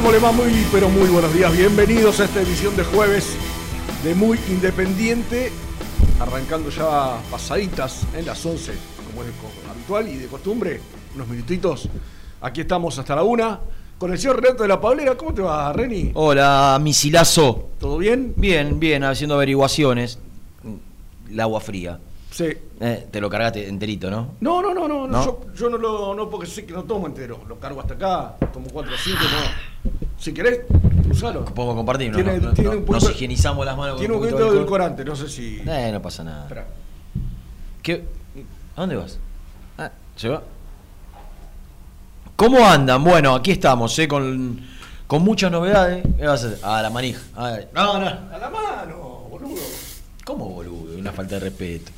¿Cómo le va? Muy, pero muy buenos días. Bienvenidos a esta edición de jueves de Muy Independiente. Arrancando ya pasaditas en las 11, como es habitual y de costumbre, unos minutitos. Aquí estamos hasta la una. Con el señor Renato de la Pablera, ¿cómo te va, Reni? Hola, misilazo. ¿Todo bien? Bien, bien, haciendo averiguaciones. El agua fría. Sí. Eh, te lo cargaste enterito, ¿no? No, no, no, no, ¿No? Yo, yo no lo, no porque sé que no tomo entero. Lo cargo hasta acá, tomo 4 o 5, no. Si querés, usalo. Puedo compartir. Tiene- no, no, tiene no- un poquito- nos higienizamos las manos Tiene un poquito de edulcorante, no sé si. Eh, no pasa nada. Espera. ¿Qué? ¿A dónde vas? Ah, ¿se va? ¿Cómo andan? Bueno, aquí estamos, ¿eh? Con, con muchas novedades. ¿Qué vas a hacer? A la manija. A ver. No, no. A la mano, boludo. ¿Cómo, boludo? Una falta de respeto.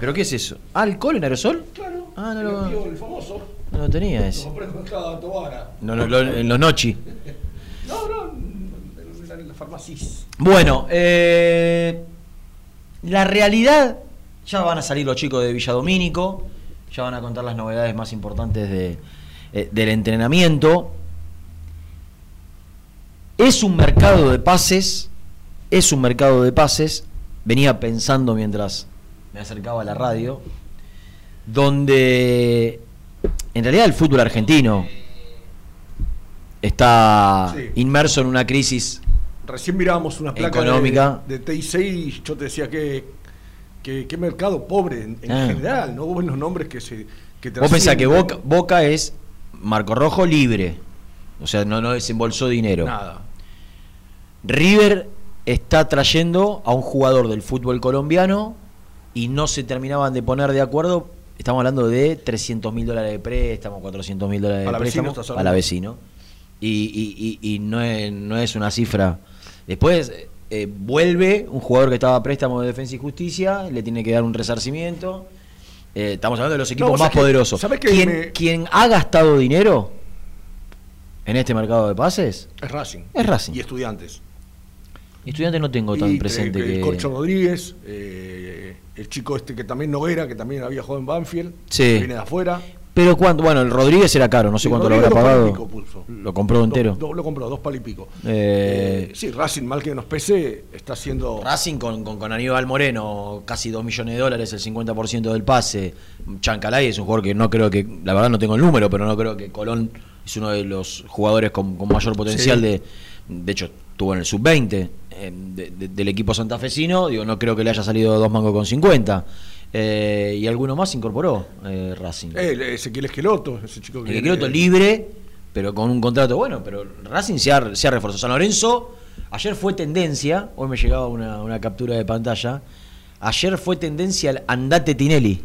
¿Pero qué es eso? ¿Alcohol en aerosol? Claro. Ah, no el lo- el famoso. No lo tenía ese. No, no, lo- en los nochi. No, no, en la, en la farmacis. Bueno, eh, la realidad, ya van a salir los chicos de Villadomínico, ya van a contar las novedades más importantes de, eh, del entrenamiento. Es un mercado de pases, es un mercado de pases, venía pensando mientras me acercaba a la radio, donde en realidad el fútbol argentino está Sí. inmerso en una crisis Recién mirábamos una placa Económica. de, de TIC y yo te decía que, que, que mercado pobre en, en Ah. general, no buenos nombres que se que Vos pensás que Boca es Marco Rojo libre. O sea, no, no desembolsó dinero. Nada. River está trayendo a un jugador del fútbol colombiano y no se terminaban de poner de acuerdo. Estamos hablando de 300 mil dólares de préstamo, 400 mil dólares de préstamo. hablando. Palavecino. Y, y, y, y no, es, no es una cifra. Después eh, vuelve un jugador que estaba a préstamo de Defensa y Justicia, le tiene que dar un resarcimiento. Eh, estamos hablando de los equipos vos más que- poderosos. quien, me- quien ha gastado dinero en este mercado de pases Es Racing. es Racing. Y estudiantes. Estudiantes no tengo tan Y presente que, que. Corcho Rodríguez, eh, el chico este que también Noguera, que también había jugado en Banfield, Sí. que viene de afuera. Pero cuánto, bueno, el Rodríguez era caro, no sé Sí, cuánto lo habrá dos pagado. pico. Lo compró entero. Dos- dos- lo compró, dos palos y pico. Eh, Eh, sí, Racing, mal que nos pese, está haciendo. Racing con, con, con Aníbal Moreno, casi 2 millones de dólares, el 50% del pase. Chancalay es un jugador que no creo que, la verdad no tengo el número, pero no creo que Colón es uno de los jugadores con, con mayor potencial Sí. de. De hecho, estuvo en el sub-20 eh, de- de- del equipo santafesino, digo, no creo que le haya salido dos mangos con 50. Eh, y alguno más incorporó eh, Racing. Eh, Ezequiel Esqueloto, ese chico que. El Esqueloto libre, pero con un contrato bueno, pero Racing se ha, se ha reforzado. San Lorenzo, ayer fue tendencia, hoy me llegaba una, una captura de pantalla, ayer fue tendencia al andate Tinelli.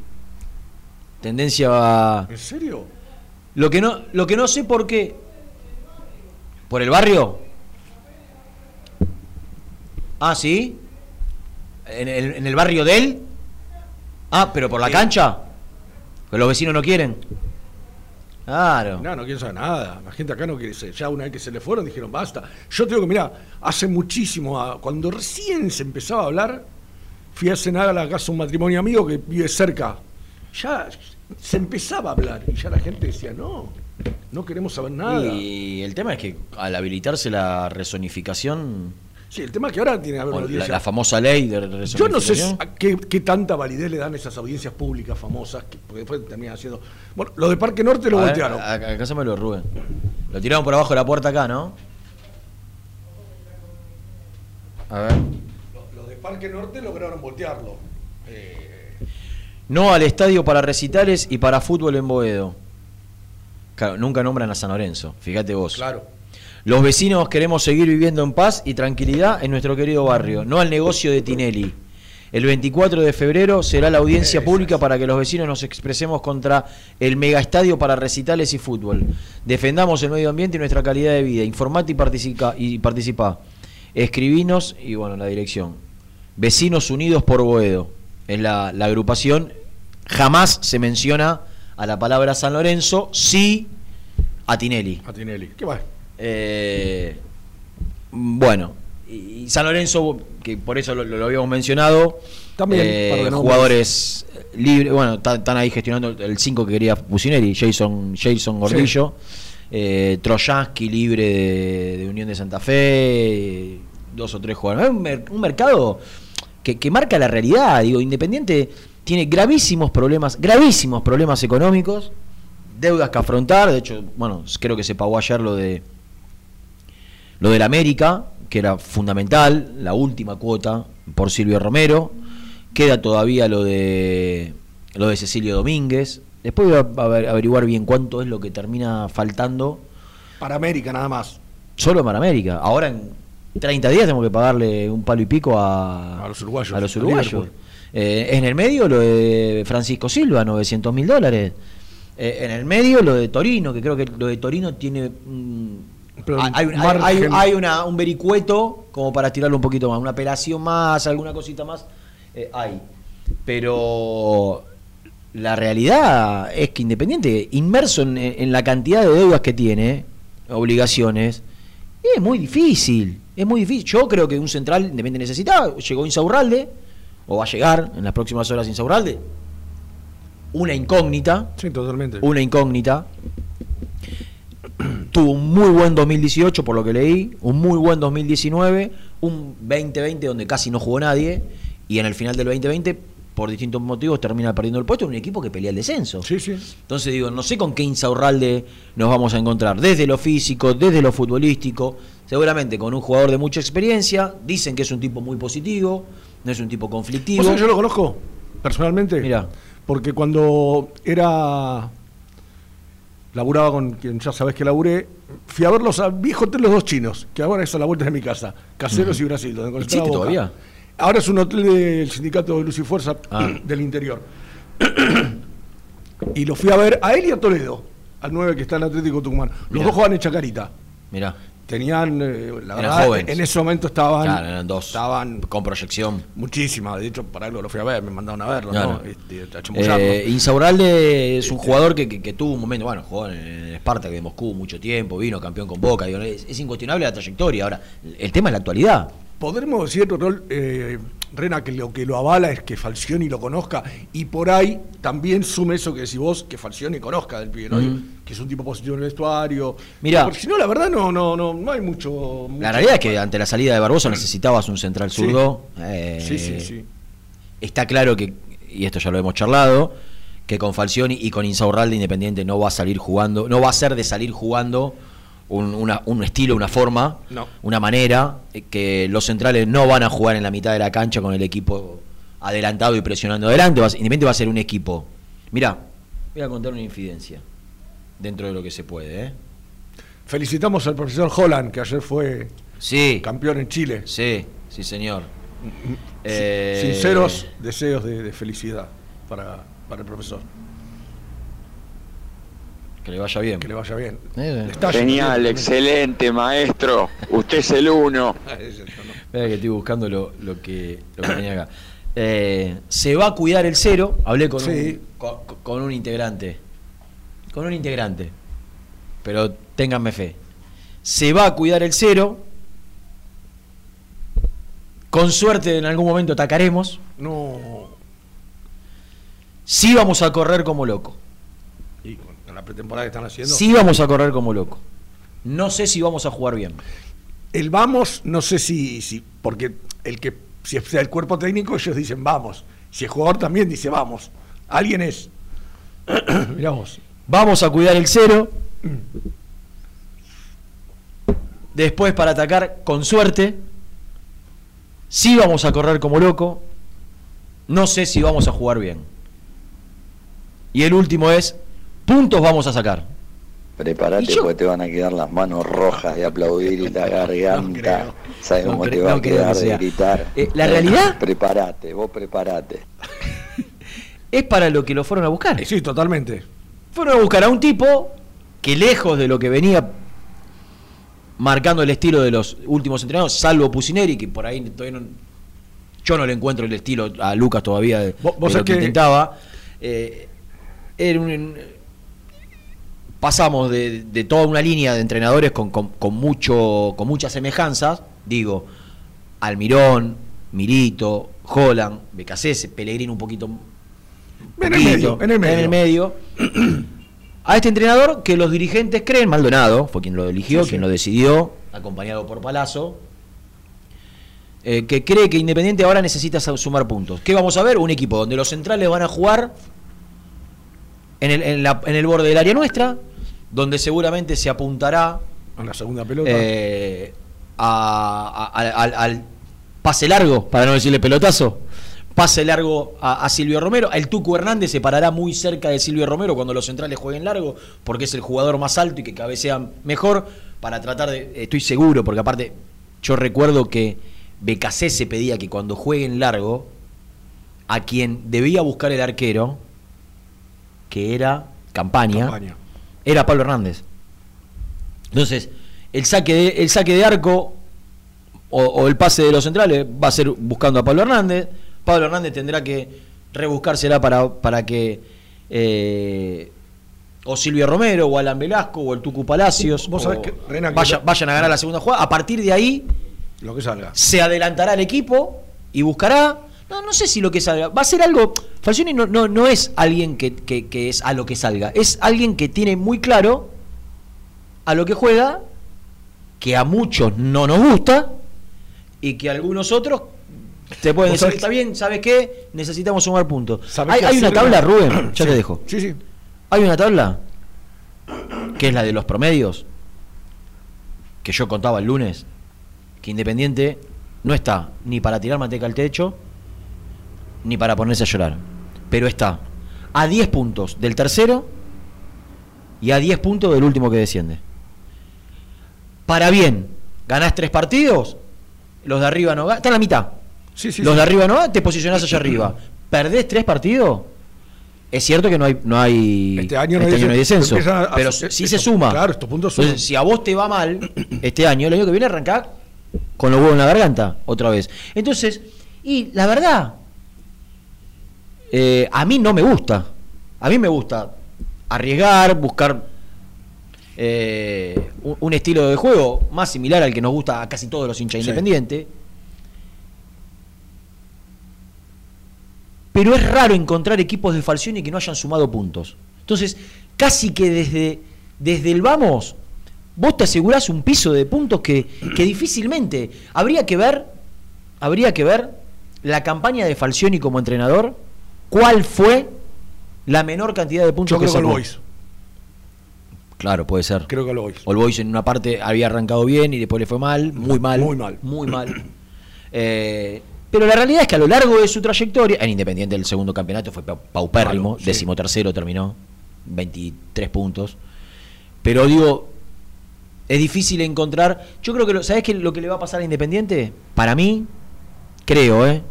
Tendencia a... ¿En serio? Lo que no, lo que no sé por qué. ¿Por el barrio? Ah, sí. ¿En el, en el barrio de él? Ah, pero por la cancha. Que los vecinos no quieren. Claro. No, no quieren saber nada. La gente acá no quiere ser. Ya una vez que se le fueron dijeron basta. Yo tengo que, mira, hace muchísimo, ah, cuando recién se empezaba a hablar, fui a cenar a la casa de un matrimonio amigo que vive cerca. Ya se empezaba a hablar y ya la gente decía, no, no queremos saber nada. Y el tema es que al habilitarse la resonificación, Sí, el tema es que ahora tiene que haber una la, audiencia. la famosa ley de Yo no sé qué, qué tanta validez le dan esas audiencias públicas famosas, que, porque después terminan haciendo... Bueno, lo de Parque Norte lo A voltearon. acá se me lo Rubén. Lo tiraron por abajo de la puerta acá, ¿no? A ver. Lo, lo de Parque Norte lograron voltearlo. Eh, No al estadio para recitales y para fútbol en Boedo. Claro, nunca nombran a San Lorenzo, fíjate vos. claro. Los vecinos queremos seguir viviendo en paz y tranquilidad en nuestro querido barrio, no al negocio de Tinelli. El 24 de febrero será la audiencia pública para que los vecinos nos expresemos contra el megaestadio para recitales y fútbol. Defendamos el medio ambiente y nuestra calidad de vida. Informate y participa. Y participa. Escribinos y bueno, la dirección. Vecinos Unidos por Boedo. Es la, la agrupación. Jamás se menciona a la palabra San Lorenzo, sí a Tinelli. A Tinelli. ¿Qué va? Eh, bueno, y San Lorenzo, que por eso lo, lo habíamos mencionado, También, eh, jugadores libres, bueno, están, ahí gestionando el 5 que quería Pusineri, Jason, Jason Gordillo, eh, Trojansky libre de, de Unión de Santa Fe, eh, dos o tres jugadores. Es un, mer- un mercado que, que marca la realidad, digo, Independiente tiene gravísimos problemas, gravísimos problemas económicos, deudas que afrontar, de hecho, bueno, creo que se pagó ayer lo de lo del América, que era fundamental, la última cuota por Silvio Romero. Queda todavía lo de lo de Cecilio Domínguez. Después voy a aver- averiguar bien cuánto es lo que termina faltando Para América nada más. solo para América. Ahora en 30 días tenemos que pagarle un palo y pico a, A los uruguayos, a los uruguayos. Eh, en el medio lo de Francisco Silva, 900 mil dólares. Eh, en el medio lo de Torino, que creo que lo de Torino tiene... mm, Pero hay, hay- una, un vericueto como para tirarlo un poquito más, una apelación más, alguna cosita más. eh, hay. Pero la realidad es que Independiente, inmerso en, en la cantidad de deudas que tiene, obligaciones, es muy difícil. Es muy difícil. Yo creo que un central Independiente necesitaba. Llegó Insaurralde, o va a llegar en las próximas horas Insaurralde. Una incógnita, Sí, totalmente. una incógnita. Tuvo un muy buen 2018, por lo que leí, un muy buen 2019, un 2020 donde casi no jugó nadie, y en el final del 2020, por distintos motivos, termina perdiendo el puesto en un equipo que pelea el descenso. Sí, sí. Entonces digo, no sé con qué Insaurralde nos vamos a encontrar, desde lo físico, desde lo futbolístico, seguramente con un jugador de mucha experiencia, dicen que es un tipo muy positivo, no es un tipo conflictivo. ¿Vos sabés que yo lo conozco personalmente? Mirá. Porque cuando era. Laburaba con quien ya sabés que laburé, fui a verlos al viejo hotel Los Dos Chinos, que ahora es a la vuelta de mi casa, Caseros y Brasil, donde ¿Existe todavía? Ahora es un hotel del sindicato de Luz y Fuerza Ah. del interior. y lo fui a ver a él y a Toledo, al 9 que está en Atlético Tucumán. Los Mirá. dos juegan en Chacarita. Mirá, Tenían, eh, la Eran verdad, jóvenes. en ese momento estaban. claro, eran dos, Estaban con proyección. muchísimas. De hecho, para algo lo fui a ver, me mandaron a verlo, Claro. ¿no? Este. Eh, Insaurralde es un jugador que, que- que tuvo un momento, bueno, jugó en el Spartak de Moscú mucho tiempo, vino campeón con Boca, digo, es, es incuestionable la trayectoria. Ahora, el tema es la actualidad. Podremos decir, Rol, eh, Rena, que lo que lo avala es que Falcioni lo conozca y por ahí también sume eso que decís vos, que Falcioni conozca del pibe, que es un tipo positivo en el vestuario. Mirá. Porque si no, la verdad, no, no, no, no hay mucho. mucho- La realidad es que ante la salida de Barbosa necesitabas un central Sí. zurdo. eh, Sí, sí, sí. Está claro que, y esto ya lo hemos charlado, que con Falcioni y con Insaurralde Independiente no va a salir jugando, no va a ser de salir jugando un, una- un estilo, una forma, No. una manera, eh, que los centrales no van a jugar en la mitad de la cancha con el equipo adelantado y presionando adelante. Va a ser- Independiente va a ser un equipo. Mirá, voy a contar una infidencia, dentro de lo que se puede. ¿eh? Felicitamos al profesor Holland, que ayer fue Sí, campeón en Chile. sí, sí, señor. Eh, Sinceros deseos de, de felicidad para, para el profesor. Que le vaya bien. Que le vaya bien. Eh, Le está Genial, bien. excelente, maestro. Usted es el uno. Ah, no. Espera que estoy buscando lo, lo que, lo que tenía acá. Eh, se va a cuidar el cero. Hablé con, Sí. un, con, con un integrante. Con un integrante. Pero ténganme fe. Se va a cuidar el cero. Con suerte en algún momento atacaremos. No. Sí vamos a correr como loco. La pretemporada que están haciendo. Sí vamos a correr como loco. No sé si vamos a jugar bien. El vamos, no sé si, si porque el que si es el cuerpo técnico ellos dicen vamos. Si el jugador también dice vamos. Alguien es. Mirá vos. Vamos a cuidar el cero. Después para atacar con suerte. Sí vamos a correr como loco. No sé si vamos a jugar bien. Y el último es, puntos vamos a sacar. Prepárate porque te van a quedar las manos rojas de aplaudir y la garganta. ¿Sabes No cómo te va no a quedar que de gritar? Eh, la realidad- Prepárate, vos prepárate. Es para lo que lo fueron a buscar. Sí, totalmente. Fueron a buscar a un tipo que lejos de lo que venía marcando el estilo de los últimos entrenadores, salvo Pusineri, que por ahí todavía no, yo no le encuentro el estilo a Lucas todavía de, Vos- vos de lo que- intentaba. Eh, era un- pasamos de, de toda una línea de entrenadores con, con- con mucho, con muchas semejanzas, digo, Almirón, Milito, Holland, Becasese, Pellegrini un poquito En el medio, en el medio. medio. A este entrenador que los dirigentes creen, Maldonado, fue quien lo eligió, Sí, sí. quien lo decidió, acompañado por Palazzo, eh, que cree que Independiente ahora necesita sumar puntos. ¿Qué vamos a ver? Un equipo donde los centrales van a jugar en el, en la- en el borde del área nuestra, donde seguramente se apuntará En la segunda pelota. eh, a- a- al- pase largo, para no decirle pelotazo, pase largo a, a Silvio Romero. El Tucu Hernández se parará muy cerca de Silvio Romero cuando los centrales jueguen largo, porque es el jugador más alto y que cabecea mejor, para tratar de, estoy seguro, porque aparte yo recuerdo que Becasé se pedía que cuando jueguen largo, a quien debía buscar el arquero, que era Campaña, Campaña. Era Pablo Hernández. Entonces, el saque de, el saque de arco o, o el pase de los centrales va a ser buscando a Pablo Hernández. Pablo Hernández tendrá que rebuscársela para, para que eh, o Silvio Romero o Alan Velasco o el Tucu Palacios Vos sabés que, vaya- vayan a ganar la segunda jugada. A partir de ahí Lo que salga. se adelantará el equipo y buscará. No, no sé si lo que salga. Va a ser algo. Falcioni no, no, no es alguien que, que- que es a lo que salga. Es alguien que tiene muy claro a lo que juega, que a muchos no nos gusta y que a algunos otros te pueden decir: está bien, ¿sabes qué? Necesitamos sumar puntos. ¿Sabés Hay, una tabla? Rubén. Ya Sí. te dejo. Sí, sí. Hay una tabla que es la de los promedios que yo contaba el lunes que Independiente no está ni para tirar manteca al techo ni para ponerse a llorar, pero está a 10 puntos del tercero y a 10 puntos del último que desciende. Para bien, ganás tres partidos, los de arriba no ganan, está en la mitad. Sí, sí, los sí. de arriba no te posicionás allá arriba. Perdés tres partidos, es cierto que no hay, no hay, Este año no este hay año no hay descenso. a- pero eh, si esto- se suma. claro, estos puntos suman. Entonces, si a vos te va mal este año, el año que viene arrancás con los huevos en la garganta otra vez. Entonces, y la verdad, eh, a mí no me gusta. A mí me gusta arriesgar, buscar eh, un, un estilo de juego más similar al que nos gusta a casi todos los hinchas Sí. independientes. Pero es raro encontrar equipos de Falcioni que no hayan sumado puntos. Entonces, casi que desde, desde el vamos, vos te asegurás un piso de puntos que, que difícilmente. Habría que ver, habría que ver la campaña de Falcioni como entrenador, cuál fue la menor cantidad de puntos Yo que creo que el sacó. Boys. Claro, puede ser. Creo que All Boys. All Boys en una parte había arrancado bien y después le fue mal, muy mal. Muy mal. Muy mal. Eh, pero la realidad es que a lo largo de su trayectoria, en Independiente el segundo campeonato fue pau- paupérrimo, Malo, sí. decimotercero terminó, 23 puntos. Pero digo, es difícil encontrar. Yo creo que, lo, ¿sabes qué lo que le va a pasar a Independiente? Para mí, creo, ¿eh?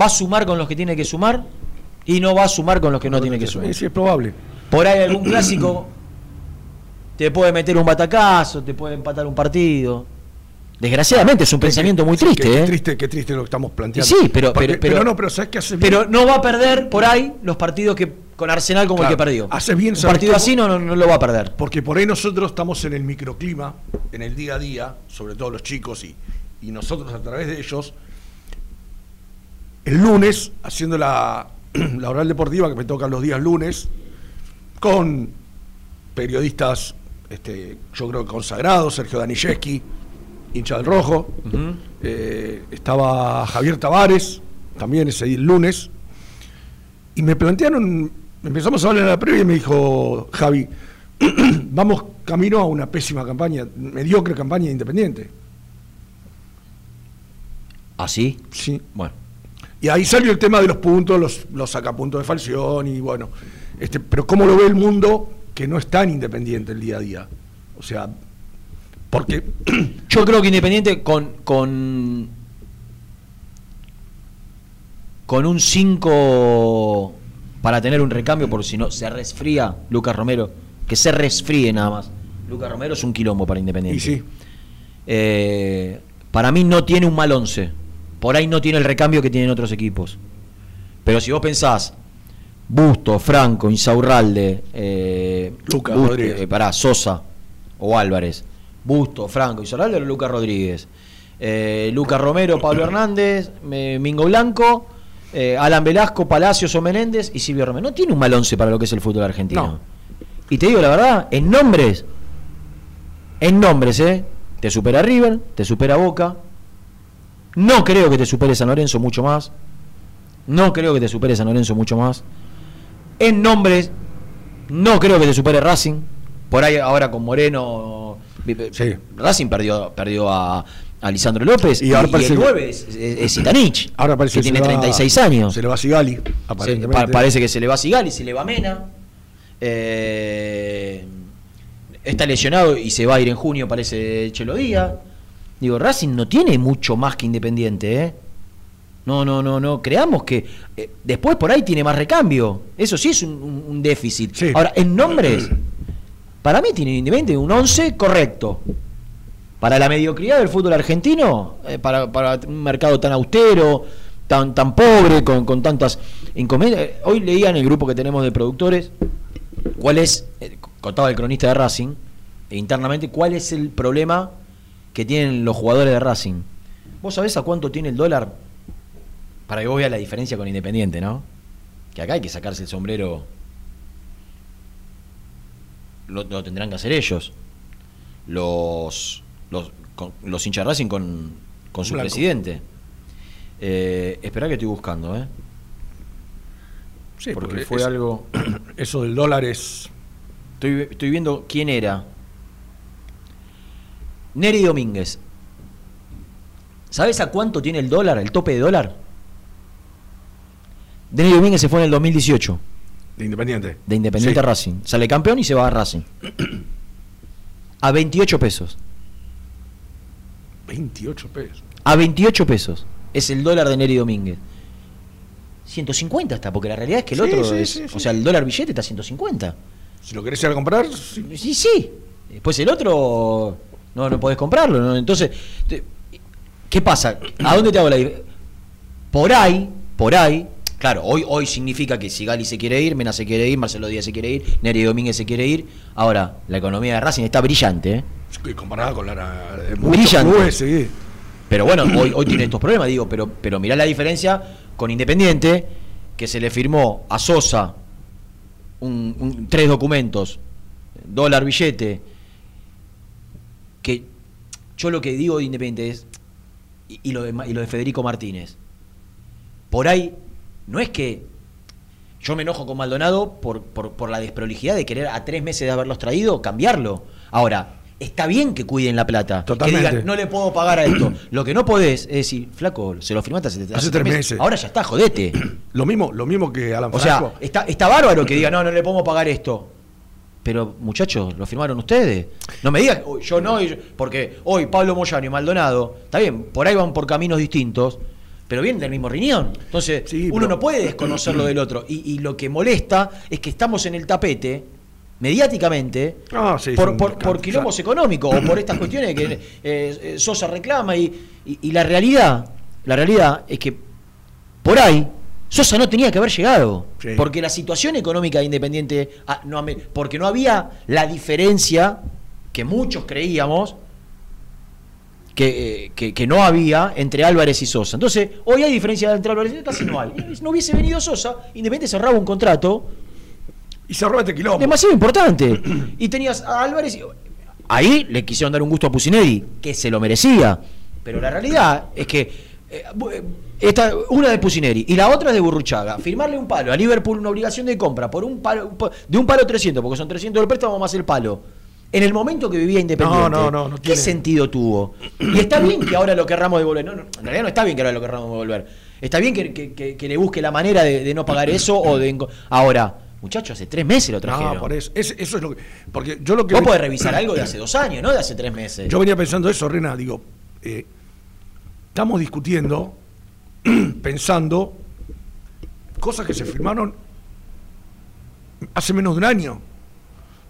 Va a sumar con los que tiene que sumar y no va a sumar con los que no tiene que sumar. Sí, es probable. Por ahí algún clásico te puede meter un batacazo, te puede empatar un partido. Desgraciadamente es un pensamiento muy Sí, triste, qué, ¿eh? triste, qué triste lo que estamos planteando. Sí, pero- Porque- pero- pero- no, pero ¿sabes qué hace bien? Pero no va a perder por ahí los partidos que con Arsenal como Claro, el que perdió. haces bien, un ¿sabes partido así no, no, no lo va a perder. Porque por ahí nosotros estamos en el microclima, en el día a día, sobre todo los chicos y, y nosotros a través de ellos, el lunes, haciendo la, la oral deportiva que me toca los días lunes, con periodistas, este, yo creo que consagrados, Sergio Daniszewski, hincha del rojo, eh, estaba Javier Tavares, también ese lunes, y me plantearon, empezamos a hablar en la previa y me dijo Javi, vamos camino a una pésima campaña, mediocre campaña de Independiente. ¿Así? Sí. Bueno. Y ahí salió el tema de los puntos, los, los sacapuntos de Falción y bueno, este, pero cómo lo ve el mundo que no es tan independiente el día a día. O sea, porque Yo creo que Independiente con con con un 5 para tener un recambio por si no se resfría Lucas Romero, que se resfríe nada más. Lucas Romero es un quilombo para Independiente. Y sí. Eh, para mí no tiene un mal 11. Por ahí no tiene el recambio que tienen otros equipos. Pero si vos pensás, Busto, Franco, Insaurralde, eh, Lucas Busto, Rodríguez. eh, pará, Sosa o Álvarez, Busto, Franco, Insaurralde o Lucas Rodríguez, eh, Lucas Romero, Pablo Hernández, Mingo Blanco, Alan Velasco, Palacios o Menéndez y Silvio Romero. No tiene un mal 11 para lo que es el fútbol argentino. No. Y te digo la verdad, en nombres, en nombres, ¿eh? Te supera River, te supera Boca. No creo que te supere San Lorenzo mucho más. No creo que te supere San Lorenzo mucho más. En nombres, no creo que te supere Racing. Por ahí ahora con Moreno. Sí. Racing perdió, perdió a, a Lisandro López. Y Y, ahora y parece el que- 9 es, es- ahora parece que que se tiene le va- 36 años. Se le va a Sigali, Se- aparentemente. pa- parece que se le va a Sigali, se le va a Mena. Eh, está lesionado y se va a ir en junio, parece Chelo Díaz. Digo, Racing no tiene mucho más que Independiente, ¿eh? No, no, no, no. Creamos que eh, después por ahí tiene más recambio. Eso sí es un, déficit. Sí. Ahora, en nombres, para mí tiene Independiente un 11 correcto. Para la mediocridad del fútbol argentino, eh, para, para un mercado tan austero, tan, tan pobre, con, con tantas inconvenientes. Hoy leía en el grupo que tenemos de productores cuál es, eh, contaba el cronista de Racing, e internamente, cuál es el problema que tienen los jugadores de Racing. ¿Vos sabés a cuánto tiene el dólar? Para que vos veas la diferencia con Independiente, ¿no? Que acá hay que sacarse el sombrero. Lo, lo tendrán que hacer ellos. Los, los, con- los hinchas Racing con, con su Blanco. presidente. Eh, esperá que estoy buscando, ¿eh? Sí, porque porque fue es- algo. Eso del dólar es. Estoy, estoy viendo quién era. Neri Domínguez. ¿Sabes a cuánto tiene el dólar, el tope de dólar? Neri Domínguez se fue en el 2018 De Independiente. de Independiente Sí. Racing. Sale campeón y se va a Racing. A 28 pesos. 28 pesos. A 28 pesos. Es el dólar de Neri Domínguez. 150 está, porque la realidad es que el Sí, otro sí, es. sí. O sea, el dólar billete está a 150. Si lo querés ir a comprar, sí. Sí, sí. Después el otro no, no podés comprarlo. ¿no? Entonces, te- ¿qué pasa? ¿A dónde te hago la Por ahí, por ahí, claro, hoy, hoy significa que si Gali se quiere ir, Mena se quiere ir, Marcelo Díaz se quiere ir, Neri Domínguez se quiere ir. Ahora, la economía de Racing está brillante, ¿eh? Comparada con la de Brillante. clubes, sí. Pero bueno, hoy, hoy tiene estos problemas, digo, pero, pero mirá la diferencia con Independiente, que se le firmó a Sosa un- un- tres documentos, dólar, billete, yo lo que digo de Independiente es, y, y lo de, Ma- y lo de Federico Martínez, por ahí no es que Yo me enojo con Maldonado por, por, por la desprolijidad de querer a tres meses de haberlos traído cambiarlo. Ahora, está bien que cuiden la plata. Totalmente. Que digan, no le puedo pagar a esto. Lo que no podés es decir, flaco, se lo firmaste hace, Hace tres meses. Ahora ya está, jodete. Lo mismo, lo mismo que Alan O Franco. sea, está, está bárbaro que diga, no, no le podemos pagar esto. Pero, muchachos, ¿lo firmaron ustedes? No me digas, "Uy, yo no, y yo-", porque hoy Pablo Moyano y Maldonado, está bien, por ahí van por caminos distintos, pero vienen del mismo riñón. Entonces, Sí, uno pero- no puede desconocer lo del otro. Y, y lo que molesta es que estamos en el tapete, mediáticamente, Ah, sí, por, por, quilombos económicos o por estas cuestiones que eh, eh, Sosa reclama. Y, y- y la realidad, la realidad es que por ahí Sosa no tenía que haber llegado. Sí. Porque la situación económica de Independiente, ah, no, porque no había la diferencia que muchos creíamos que, eh, que- que no había entre Álvarez y Sosa. Entonces, hoy hay diferencia entre Álvarez y Sosa, casi no hay. No hubiese venido Sosa, Independiente cerraba un contrato Y se roba este quilombo. demasiado importante. Y tenías a Álvarez. y- Ahí le quisieron dar un gusto a Pusineri, que se lo merecía. Pero la realidad es que. eh, eh, esta, una de Pusineri y la otra de Burruchaga. Firmarle un palo a Liverpool, una obligación de compra por un palo, de un palo 300, porque son 300 del préstamo más el palo. En el momento que vivía Independiente, No, no, no, ¿qué tiene- sentido tuvo? Y está bien que ahora lo querramos devolver. No, no, en realidad no está bien que ahora lo querramos devolver. Está bien que, que- que- que le busque la manera de, de no pagar eso o de. Ahora, muchachos, hace tres meses lo trajeron. No, por eso. Es- eso es lo que. Porque yo lo que. Vos podés revisar algo de hace dos años, no de hace tres meses. Yo venía pensando eso, Rena, digo, eh, estamos discutiendo, pensando cosas que se firmaron hace menos de un año.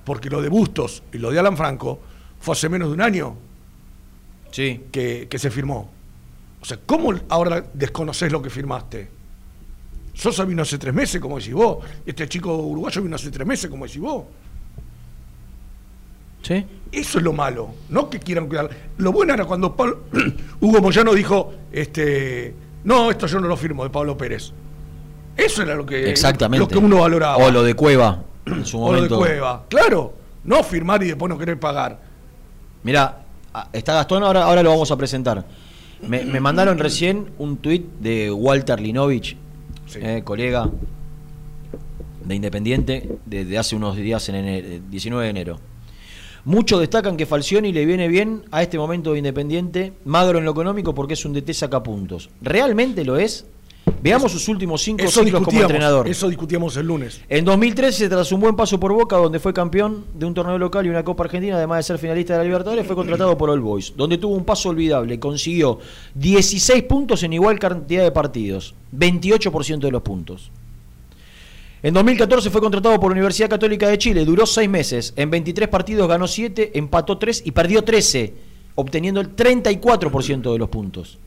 Porque lo de Bustos y lo de Alan Franco fue hace menos de un año Sí. que, que se firmó. O sea, ¿cómo ahora desconoces lo que firmaste? Sosa vino hace tres meses, como decís vos. Este chico uruguayo vino hace tres meses, como decís vos. ¿Sí? Eso es lo malo, no que quieran cuidar. Lo bueno era cuando Pablo- Hugo Moyano dijo, este, no, esto yo no lo firmo de Pablo Pérez. Eso era lo que, Exactamente. lo que uno valoraba. O lo de Cueva, en su O lo de momento. Cueva. Claro, no firmar y después no querer pagar. Mira, está Gastón, ahora, ahora lo vamos a presentar. Me, me mandaron recién un tuit de Walter Linovich, Sí. eh, colega de Independiente, desde hace unos días, en enero, 19 de enero. Muchos destacan que Falcioni le viene bien a este momento de Independiente, magro en lo económico porque es un DT sacapuntos. ¿Realmente lo es? Veamos sus últimos cinco Eso ciclos como entrenador. eso discutíamos el lunes. En 2013, tras un buen paso por Boca, donde fue campeón de un torneo local y una Copa Argentina, además de ser finalista de la Libertadores, fue contratado por All Boys, donde tuvo un paso olvidable. Consiguió 16 puntos en igual cantidad de partidos, 28% de los puntos. En 2014 fue contratado por la Universidad Católica de Chile, duró 6 meses, en 23 partidos ganó 7, empató 3 y perdió 13, obteniendo el 34% de los puntos.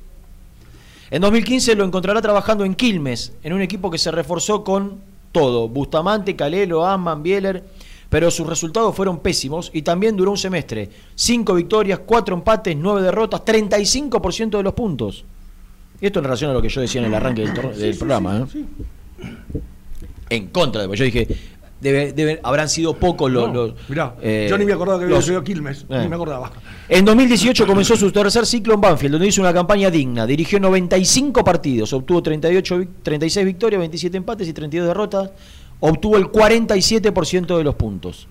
En 2015 lo encontrará trabajando en Quilmes, en un equipo que se reforzó con todo, Bustamante, Calelo, Amman, Bieler, pero sus resultados fueron pésimos y también duró un semestre. 5 victorias, 4 empates, 9 derrotas, 35% de los puntos. Y esto en relación a lo que yo decía en el arranque del programa. ¿eh? En contra de, yo dije, debe- debe- habrán sido pocos los... No, los, mirá, eh, yo ni me acordaba que había los- sido Quilmes, Eh. ni me acordaba. en 2018 comenzó su tercer ciclo en Banfield, donde hizo una campaña digna. Dirigió 95 partidos, obtuvo 38, vic- 36 victorias, 27 empates y 32 derrotas. Obtuvo el 47% de los puntos.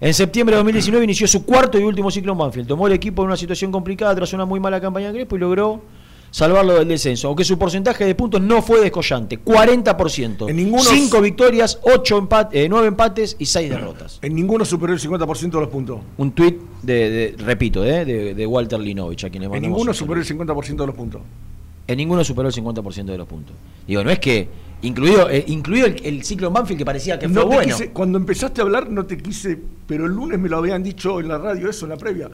En septiembre de 2019 inició su cuarto y último ciclo en Banfield. Tomó el equipo en una situación complicada tras una muy mala campaña en Crespo y logró salvarlo del descenso. Aunque su porcentaje de puntos no fue descollante, 40%. En ninguno- 5 victorias, 8 empates, 9 empates y 6 derrotas. En ninguno superó el 50% de los puntos. Un tuit de, de- repito, ¿eh? de, de Walter Linovich, a quien le En ninguno un superó el 50% de los puntos. En ninguno superó el 50% de los puntos. Digo, no es que, incluido, eh, incluido el, el ciclo en Banfield que parecía que fue No bueno. quise- cuando empezaste a hablar no te quise, pero el lunes me lo habían dicho en la radio, eso, en la previa.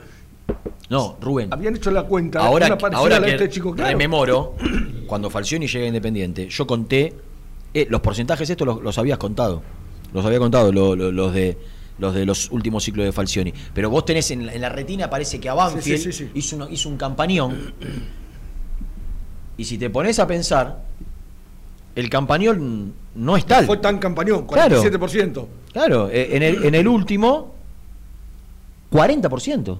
No, Rubén. Habían hecho la cuenta. Ahora, ahora que este chico, claro. rememoro, cuando Falcioni llega a Independiente, yo conté, eh, los porcentajes estos los, los habías contado. Los había contado, lo- lo- los de los de los últimos ciclos de Falcioni. Pero vos tenés en, la- en la retina, parece que a Banfield Sí, sí, sí, sí. Hizo, uno- hizo un campañón. Y si te pones a pensar, el campañón no es tal. Fue tan campañón, Claro. 47%. Claro, eh, en el, en el último, 40%.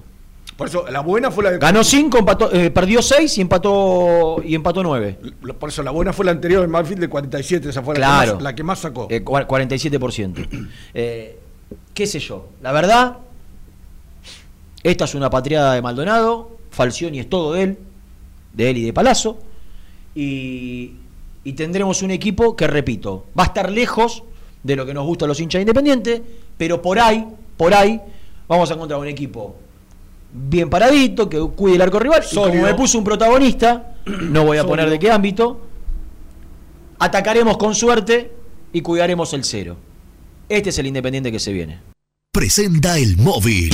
Por eso, la buena fue la de. Ganó 5, eh, perdió 6 y empató y empató 9. Por eso, la buena fue la anterior en Malfield de 47, esa fue la, Claro. que, más, la que más sacó. Eh, cua- 47%. Eh, ¿Qué sé yo? La verdad, esta es una patriada de Maldonado. Falcioni es todo de él, de él y de Palazzo. Y, y tendremos un equipo que, repito, va a estar lejos de lo que nos gusta a los hinchas independientes, pero por ahí, por ahí, vamos a encontrar un equipo bien paradito, que cuide el arco rival. Y como me puso un protagonista, no voy a poner de qué ámbito, atacaremos con suerte y cuidaremos el cero. Este es el Independiente que se viene. Presenta el móvil.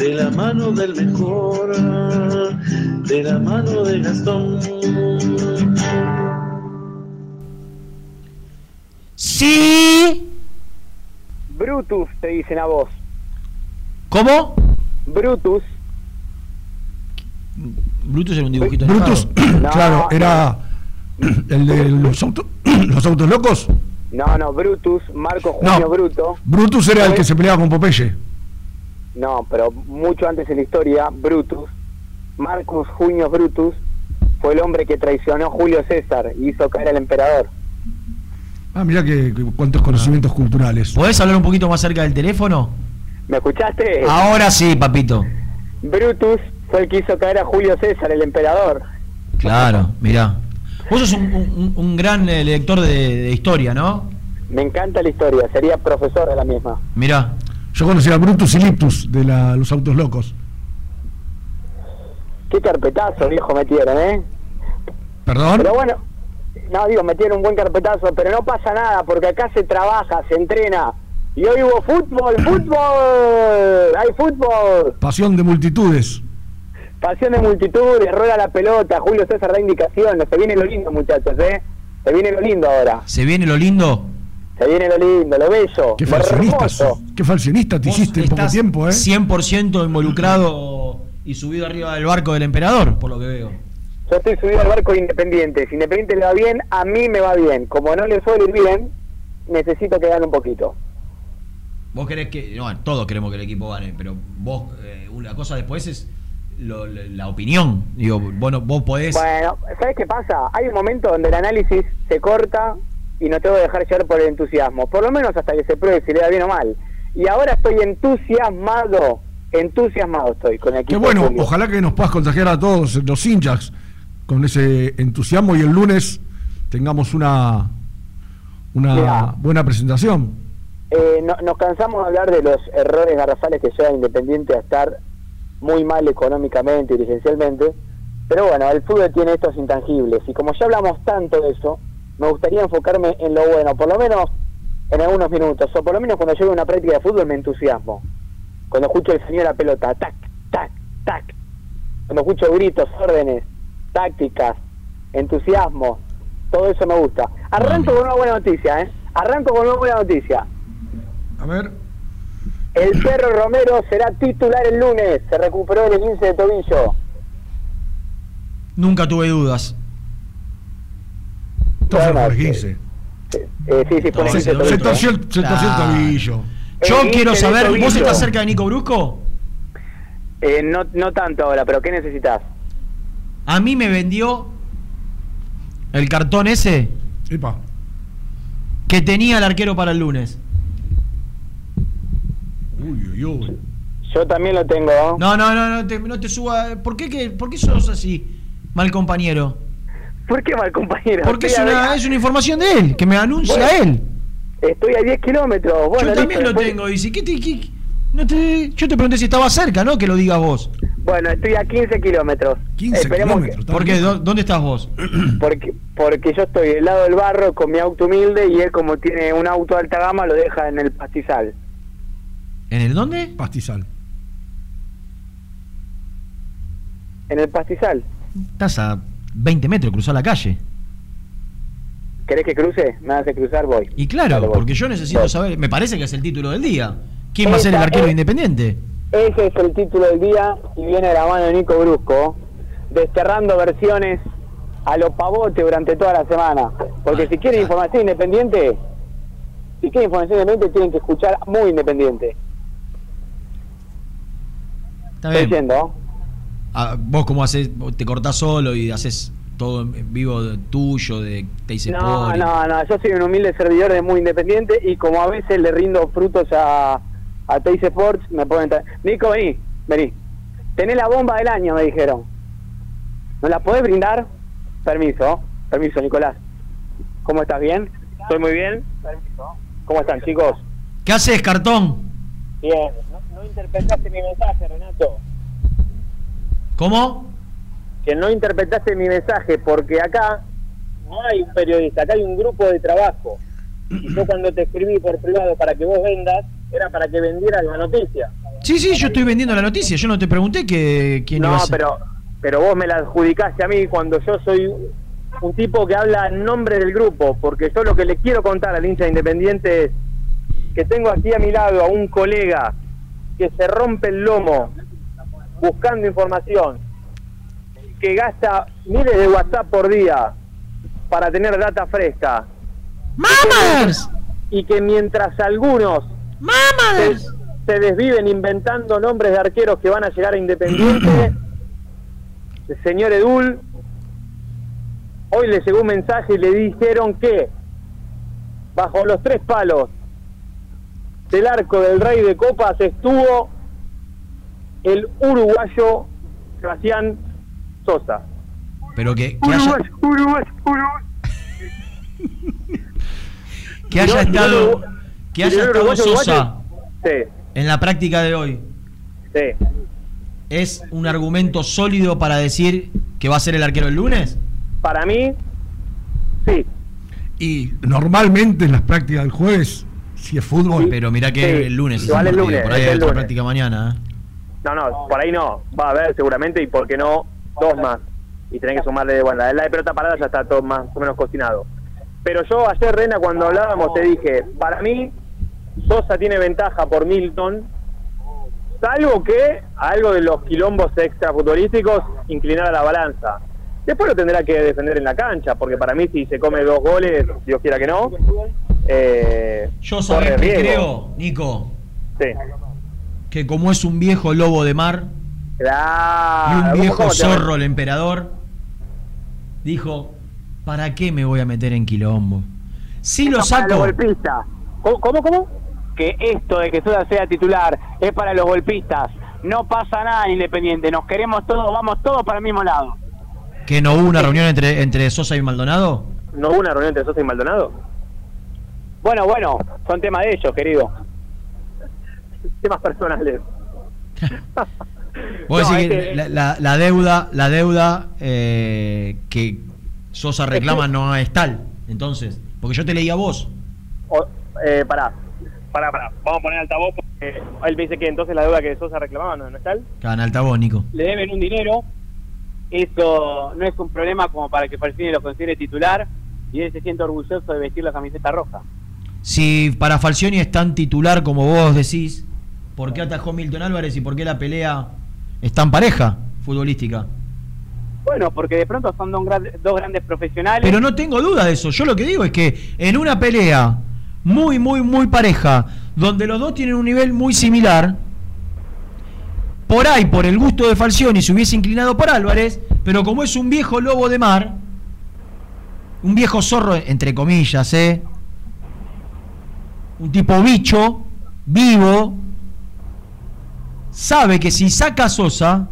de la mano del mejor, de la mano de Gastón. Sí. Brutus, te dicen a vos. ¿Cómo? Brutus. Brutus era un dibujito Brutus, claro, era el de los, autos los autos locos. No, no, Brutus, Marco No. Junio Bruto. Brutus era el que se peleaba con Popeye. No, pero mucho antes en la historia, Brutus, Marcus Junio Brutus, fue el hombre que traicionó a Julio César y hizo caer al emperador. Ah, mira que, que cuántos conocimientos culturales. ¿Podés hablar un poquito más cerca del teléfono? ¿Me escuchaste? Ahora sí, papito. Brutus fue el que hizo caer a Julio César, el emperador. Claro, mirá. Vos sos un, un- un gran eh, lector de, de historia, ¿no? Me encanta la historia, sería profesor de la misma. Mirá. Yo conocía a Brutus y Liptus de la- los autos locos. Qué carpetazo, viejo, metieron, ¿eh? ¿Perdón? Pero bueno, no digo, metieron un buen carpetazo, pero no pasa nada, porque acá se trabaja, se entrena. Y hoy hubo fútbol, fútbol, hay fútbol. Pasión de multitudes. Pasión de multitudes, rueda la pelota, Julio César da indicaciones, se viene lo lindo, muchachos, ¿eh? Se viene lo lindo ahora, ¿Se viene lo lindo? Se viene lo lindo, lo bello, Qué falsionista, qué falsionista te hiciste en poco tiempo, ¿eh? 100% involucrado y subido arriba del barco del emperador, por lo que veo. Yo estoy subido al barco de Independiente, si Independiente le va bien, a mí me va bien. Como no le suele ir bien, necesito que gane un poquito. Vos querés que. No, todos queremos que el equipo gane, pero vos, eh, una cosa después es lo- la, la opinión. Digo, bueno, vos podés. Bueno, ¿sabes qué pasa? Hay un momento donde el análisis se corta y no tengo que dejar llevar por el entusiasmo. Por lo menos hasta que se pruebe si le da bien o mal. Y ahora estoy entusiasmado, entusiasmado estoy con el Qué equipo. bueno, de Julio. ojalá que nos puedas contagiar a todos los hinchas con ese entusiasmo y el lunes tengamos una, una buena presentación. Eh, no- nos cansamos de hablar de los errores garrafales que lleva Independiente a estar muy mal económicamente y dirigencialmente, pero bueno, el fútbol tiene estos intangibles y como ya hablamos tanto de eso, me gustaría enfocarme en lo bueno, por lo menos en algunos minutos, o por lo menos cuando llego a una práctica de fútbol me entusiasmo. Cuando escucho el señor la pelota, tac, tac, tac. Cuando escucho gritos, órdenes, tácticas, entusiasmo, todo eso me gusta. Arranco con una buena noticia, ¿eh? Arranco con una buena noticia. A ver. El perro Romero será titular el lunes. Se recuperó del 15 de tobillo. Nunca tuve dudas. Sí. 15. Eh, sí, sí, 15 de Se torció el, se torció el Claro. tobillo. Yo El quiero 15 de saber, ¿vos estás cerca de Nico Brusco? Eh, no, no tanto ahora, pero ¿qué necesitas? A mí me vendió el cartón ese Epa. que tenía el arquero para el lunes. Uy, uy, uy. Yo también lo tengo. No, no, no, no te, no te suba. ¿Por qué, que, ¿Por qué sos así, mal compañero? ¿Por qué mal compañero? Porque es una, es una información de él, que me anuncia Bueno, él. Estoy a 10 kilómetros. Bueno, yo también listo, lo después- tengo, dice. ¿qué te, qué- no te- yo te pregunté si estaba cerca, ¿no? Que lo digas vos. Bueno, estoy a 15 kilómetros. 15 Esperemos kilómetros. ¿Por qué? ¿Dó- ¿Dónde estás vos? que- porque, porque yo estoy del lado del barro con mi auto humilde y él como tiene un auto de alta gama lo deja en el pastizal. ¿En el dónde? Pastizal. en el pastizal. Estás a 20 metros, cruzar la calle. ¿Querés que cruce? Me hace cruzar, voy. Y claro, voy. porque yo necesito Voy. saber, me parece que es el título del día. ¿Quién va a ser el Esa arquero es- independiente? Ese es el título del día y viene de la mano de Nico Brusco, desterrando versiones a lo pavote durante toda la semana. Porque si quieren información independiente, si quieren información independiente, tienen que escuchar muy independiente. Está Estoy bien. Ah, vos como haces, vos te cortás solo y haces todo en vivo de- tuyo, de Teis No, Sport y- no, no, yo soy un humilde servidor de muy independiente y como a veces le rindo frutos a, a Teis Sports, me pueden. Nico, vení, vení. Tenés la bomba del año, me dijeron. ¿No la podés brindar? Permiso, permiso, Nicolás. ¿Cómo estás? ¿Bien? ¿Estoy muy bien? Permiso. ¿Cómo están, chicos? ¿Qué haces, cartón? Bien. No, no interpretaste mi mensaje, Renato. ¿Cómo? Que no interpretaste mi mensaje, porque acá no hay un periodista, acá hay un grupo de trabajo. Y yo cuando te escribí por privado para que vos vendas, era para que vendieras la noticia. Sí, sí, yo estoy vendiendo la noticia. Yo no te pregunté que, quién iba No, a ser. pero, pero vos me la adjudicaste a mí cuando yo soy un tipo que habla en nombre del grupo, porque yo lo que le quiero contar al hincha independiente es que tengo aquí a mi lado a un colega que se rompe el lomo buscando información, que gasta miles de WhatsApp por día para tener data fresca. ¡Mamers! Y que mientras algunos se, se desviven inventando nombres de arqueros que van a llegar a Independiente, el señor Edul, hoy le llegó un mensaje y le dijeron que bajo los tres palos del arco del Rey de Copas estuvo el uruguayo Sebastián Sosa. Pero que, que haya, uruguayo, uruguayo. que haya estado, que haya estado Sosa. Sí, en la práctica de hoy sí. es un argumento sólido para decir que va a ser el arquero el lunes. Para mí, sí. Y normalmente en las prácticas del jueves, si es fútbol. Pero mirá que Sí, el lunes. es igual un el lunes, Por ahí es hay otra lunes. práctica mañana. ¿eh? No, no, por ahí no. Va a haber seguramente y por qué no, dos más. Y tenés que sumarle, bueno, la de pelota parada ya está todo más o menos cocinado. Pero yo ayer, Rena, cuando hablábamos, te dije, para mí, Sosa tiene ventaja por Milton, salvo que algo de los quilombos extrafutbolísticos inclinar a la balanza. Después lo tendrá que defender en la cancha, porque para mí si se come dos goles, Dios quiera que no, eh, Yo sabés que creo, Nico, Sí. Que como es un viejo lobo de mar Claro. y un ¿Cómo- viejo zorro el emperador, dijo, ¿para qué me voy a meter en quilombo? Si lo Esto para los saco, golpistas. ¿Cómo, cómo, cómo? Que esto de que Sosa sea titular es para los golpistas. No pasa nada en Independiente. Nos queremos todos, vamos todos para el mismo lado. que no hubo una reunión entre, entre Sosa y Maldonado. ¿No hubo una reunión entre Sosa y Maldonado? Bueno, bueno, son temas de ellos, querido. Temas personales. Vos No, decís es que que- la, la- deuda, la deuda eh, que Sosa reclama no es tal, entonces, porque yo te leí a vos. Eh, pará, pará, pará. Vamos a poner altavoz porque él me dice que entonces la deuda que Sosa reclamaba no, no es tal. En altavoz, Nico. le deben un dinero, eso no es un problema como para que Falcini lo considere titular y él se siente orgulloso de vestir la camiseta roja. Si para Falcioni es tan titular como vos decís, ¿por qué atajó Milton Álvarez y por qué la pelea es tan pareja futbolística? Bueno, porque de pronto son dos, gran- dos grandes profesionales. Pero no tengo duda de eso. Yo lo que digo es que en una pelea muy, muy, muy pareja, donde los dos tienen un nivel muy similar, por ahí, por el gusto de Falcioni, se hubiese inclinado por Álvarez, pero como es un viejo lobo de mar, un viejo zorro, entre comillas, ¿eh? Un tipo bicho, vivo, sabe que si saca a Sosa,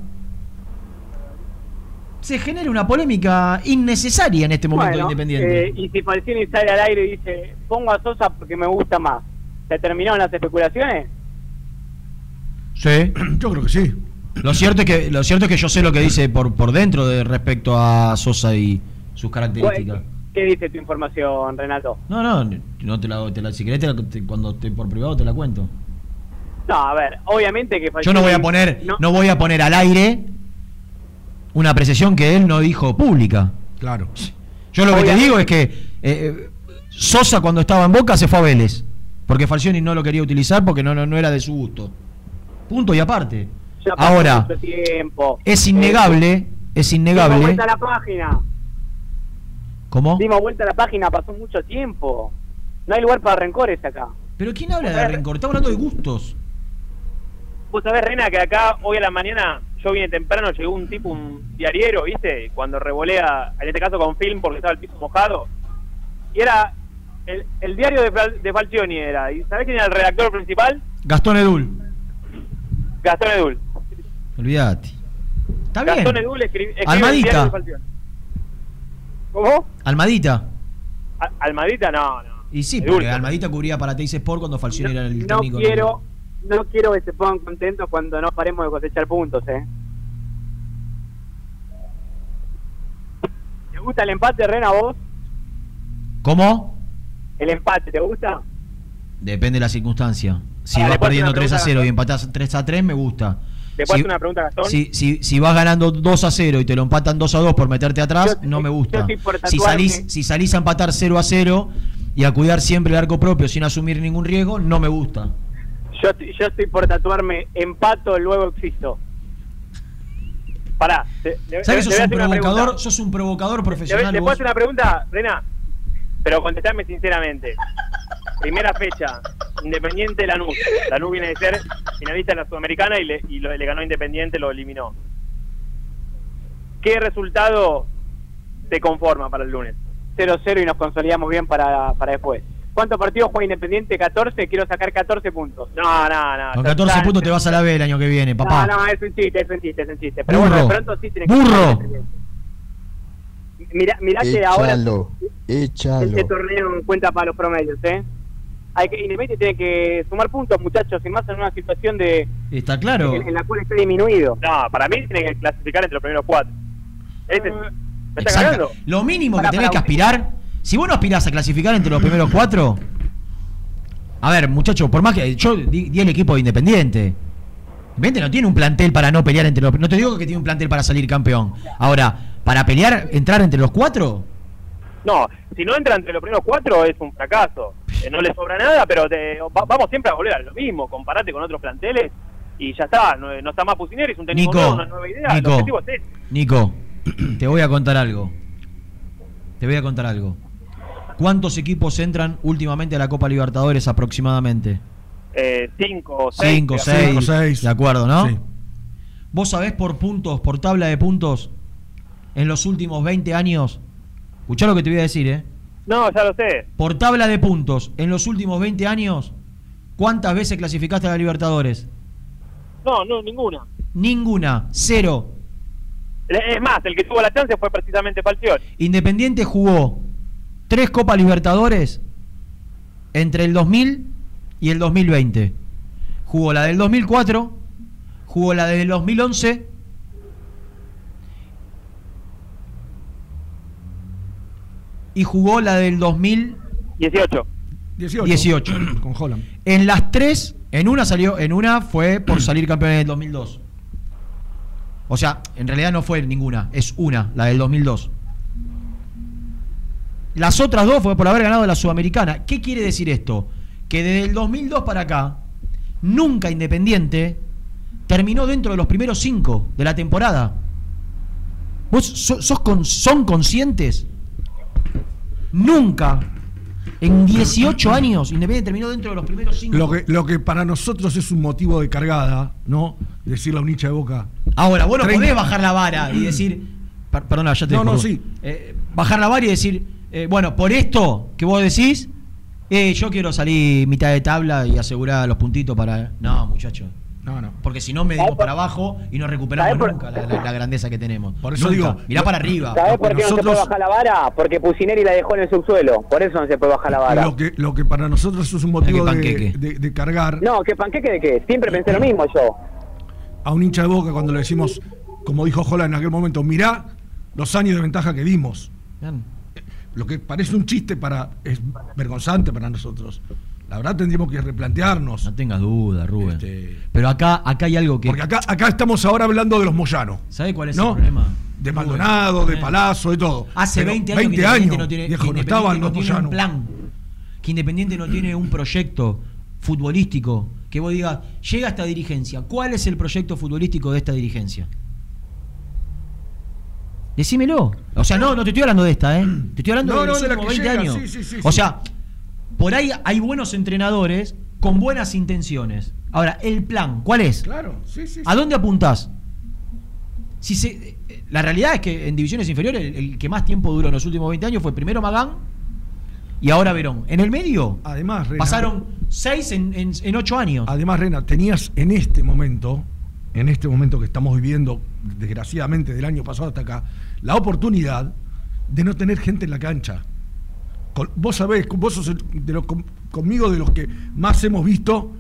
se genera una polémica innecesaria en este momento Bueno, Independiente. eh, y si Falcini sale al aire y dice, pongo a Sosa porque me gusta más, ¿se terminaron las especulaciones? Sí. Yo creo que sí. Lo cierto es que lo cierto es que yo sé lo que dice por por dentro de respecto a Sosa y sus características. ¿Qué dice tu información, Renato? No, no, no te la, te la si querés te la- te- cuando te por privado te la cuento. No, a ver, obviamente que Yo no voy a poner no voy a poner al aire una apreciación que él no dijo pública. Claro. Yo lo que te digo es que eh, eh, Sosa cuando estaba en Boca se fue a Vélez, porque Falcioni no lo quería utilizar porque no, no, no era de su gusto. Punto y aparte. Ya Ahora, tiempo. es innegable, es Dimos innegable. vuelta a la página. ¿Cómo? Dimos vuelta a la página, pasó mucho tiempo. No hay lugar para rencores acá. Pero ¿quién habla de rencor? Está hablando de gustos. Vos sabés, Rena, que acá hoy a la mañana yo vine temprano, llegó un tipo, un diariero, ¿viste? Cuando revolea, en este caso con film porque estaba el piso mojado. Y era el, el diario de, de Falcioni era. ¿Y sabés quién era el redactor principal? Gastón Edul. Gastón Edul. Olvídate. Está bien. Gastón Edul escri- escribe el Almadita. diario de Falcioni. ¿Cómo? Almadita. Almadita, no, no. Y sí, Edul. porque Almadita cubría para Teis Sport cuando Falcioni era el No técnico. quiero, no quiero que se pongan contentos cuando no paremos de cosechar puntos, ¿eh? ¿Te gusta el empate, Rena, vos? ¿Cómo? ¿El empate te gusta? Depende de la circunstancia. Si Ahora, vas perdiendo una 3 a pregunta, 0 y empatás 3 a 3, me gusta. ¿Te puedo Si- hacer una pregunta, Gastón? Si, si, si vas ganando 2 a 0 y te lo empatan 2 a 2 por meterte atrás, Yo- no me gusta. Si salís, si salís a empatar 0 a 0 y a cuidar siempre el arco propio sin asumir ningún riesgo, no me gusta. Yo, yo estoy por tatuarme empato, luego existo. Pará. te- te- ¿Sabes que te sos un provocador? Sos un provocador ¿Le, profesional. puedo vos. hacer una pregunta, Rena? Pero contestame sinceramente. Primera fecha, Independiente Lanús. Lanús viene de ser finalista en la Sudamericana y le, y lo- le ganó Independiente, lo eliminó. ¿Qué resultado te conforma para el lunes? 0-0 y nos consolidamos bien para, para después. ¿Cuántos partidos juega Independiente? 14. Quiero sacar 14 puntos. No, no, no. Con 14 puntos te vas a la B el año que viene, papá. No, no, es un chiste, es un chiste, es un chiste. Pero Burro. bueno, de pronto sí tiene que Burro. Mirá, mirá que ahora Échalo, este torneo cuenta para los promedios, ¿eh? Hay que, Independiente tiene que sumar puntos, muchachos, y más en una situación de Está claro. en, en la cual está disminuido. No, para mí tiene que clasificar entre los primeros cuatro. Este, ¿Me está? Lo mínimo Para- que tenés para que aspirar, si vos no aspirás a clasificar entre los primeros cuatro, a ver, muchachos, por más que yo di, di el equipo de Independiente. Independiente no tiene un plantel para no pelear entre los. No te digo que tiene un plantel para salir campeón. Ahora, para pelear, entrar entre los cuatro, No, si no entra entre los primeros cuatro es un fracaso. Eh, no le sobra nada, pero te- va- vamos siempre a volver a lo mismo. Comparate con otros planteles y ya está. No, no está más Pusineri, es un técnico Nico, nuevo, una nueva idea. Nico. El objetivo es ese. Nico, te voy a contar algo. Te voy a contar algo. ¿Cuántos equipos entran últimamente a la Copa Libertadores aproximadamente? Eh, cinco, seis. Cinco, seis. Cinco, seis. De acuerdo, ¿no? Sí. ¿Vos sabés por puntos, por tabla de puntos, en los últimos 20 años? Escuchá lo que te voy a decir, ¿eh? No, ya lo sé. Por tabla de puntos, en los últimos 20 años, ¿cuántas veces clasificaste a la Libertadores? No, no, ninguna. Ninguna, cero. Es más, el que tuvo la chance fue precisamente Falcioni. Independiente jugó tres Copas Libertadores entre el 2000 y el 2020. Jugó la del 2004, jugó la del 2011 y jugó la del 2018. 18. 18. Con Holland. En las tres, en una salió, en una fue por salir campeón en el 2002. O sea, en realidad no fue ninguna, es una, la del 2002. Las otras dos fue por haber ganado la Sudamericana. ¿Qué quiere decir esto? Que desde el 2002 para acá, nunca Independiente terminó dentro de los primeros cinco de la temporada. ¿Vos so- sos con- son conscientes? Nunca, en 18 años, Independiente terminó dentro de los primeros cinco. Lo que, lo que para nosotros es un motivo de cargada, ¿no? Decirle a un hincha de boca. Ahora, vos no 30. podés bajar la vara y decir. per- perdona, ya te No, no, sí. Eh, bajar la vara y decir, eh, bueno, por esto que vos decís, eh, yo quiero salir mitad de tabla y asegurar los puntitos para. No, muchacho. No, no. Porque si no, medimos para abajo y no recuperamos nunca la, la- la grandeza que tenemos. Por eso Nunca. digo, Mirá para arriba. ¿Sabés por qué no se puede bajar la vara? Porque Pusineri la dejó en el subsuelo. Por eso no se puede bajar la vara. Lo que, lo que para nosotros es un motivo de, de- de cargar No, ¿qué panqueque de qué? Siempre pensé lo mismo yo. a un hincha de boca cuando le decimos, como dijo Holland en aquel momento, mirá los años de ventaja que dimos. Bien. Lo que parece un chiste para es vergonzante para nosotros. La verdad tendríamos que replantearnos. No tengas duda, Rubén. Este, Pero acá, acá hay algo que. porque acá, acá estamos ahora hablando de los Moyanos. ¿Sabe cuál es ¿No? el problema? De Maldonado, de Palazzo, de todo. Hace Pero 20 años 20 que Independiente años, no tiene, viejo, que no Independiente estaban no los tiene un plan. Que Independiente no tiene un proyecto futbolístico. Que vos digas, llega esta dirigencia. ¿Cuál es el proyecto futbolístico de esta dirigencia? Decímelo. O sea, no, no te estoy hablando de esta, ¿eh? Te estoy hablando No, de no, los de la últimos que 20 llega, años. sí, sí, sí, o sea, por ahí hay buenos entrenadores con buenas intenciones. Ahora, el plan, ¿cuál es? Claro, sí, sí. ¿A dónde apuntás? Si se, eh, la realidad es que en divisiones inferiores el, el que más tiempo duró en los últimos 20 años fue primero Magán y ahora Verón. En el medio Además, Rena, pasaron 6 en, en, en 8 años. Además, Rena, tenías en este momento, en este momento que estamos viviendo, desgraciadamente del año pasado hasta acá, la oportunidad de no tener gente en la cancha. Con- vos sabés, vos sos de los, con- conmigo de los que más hemos visto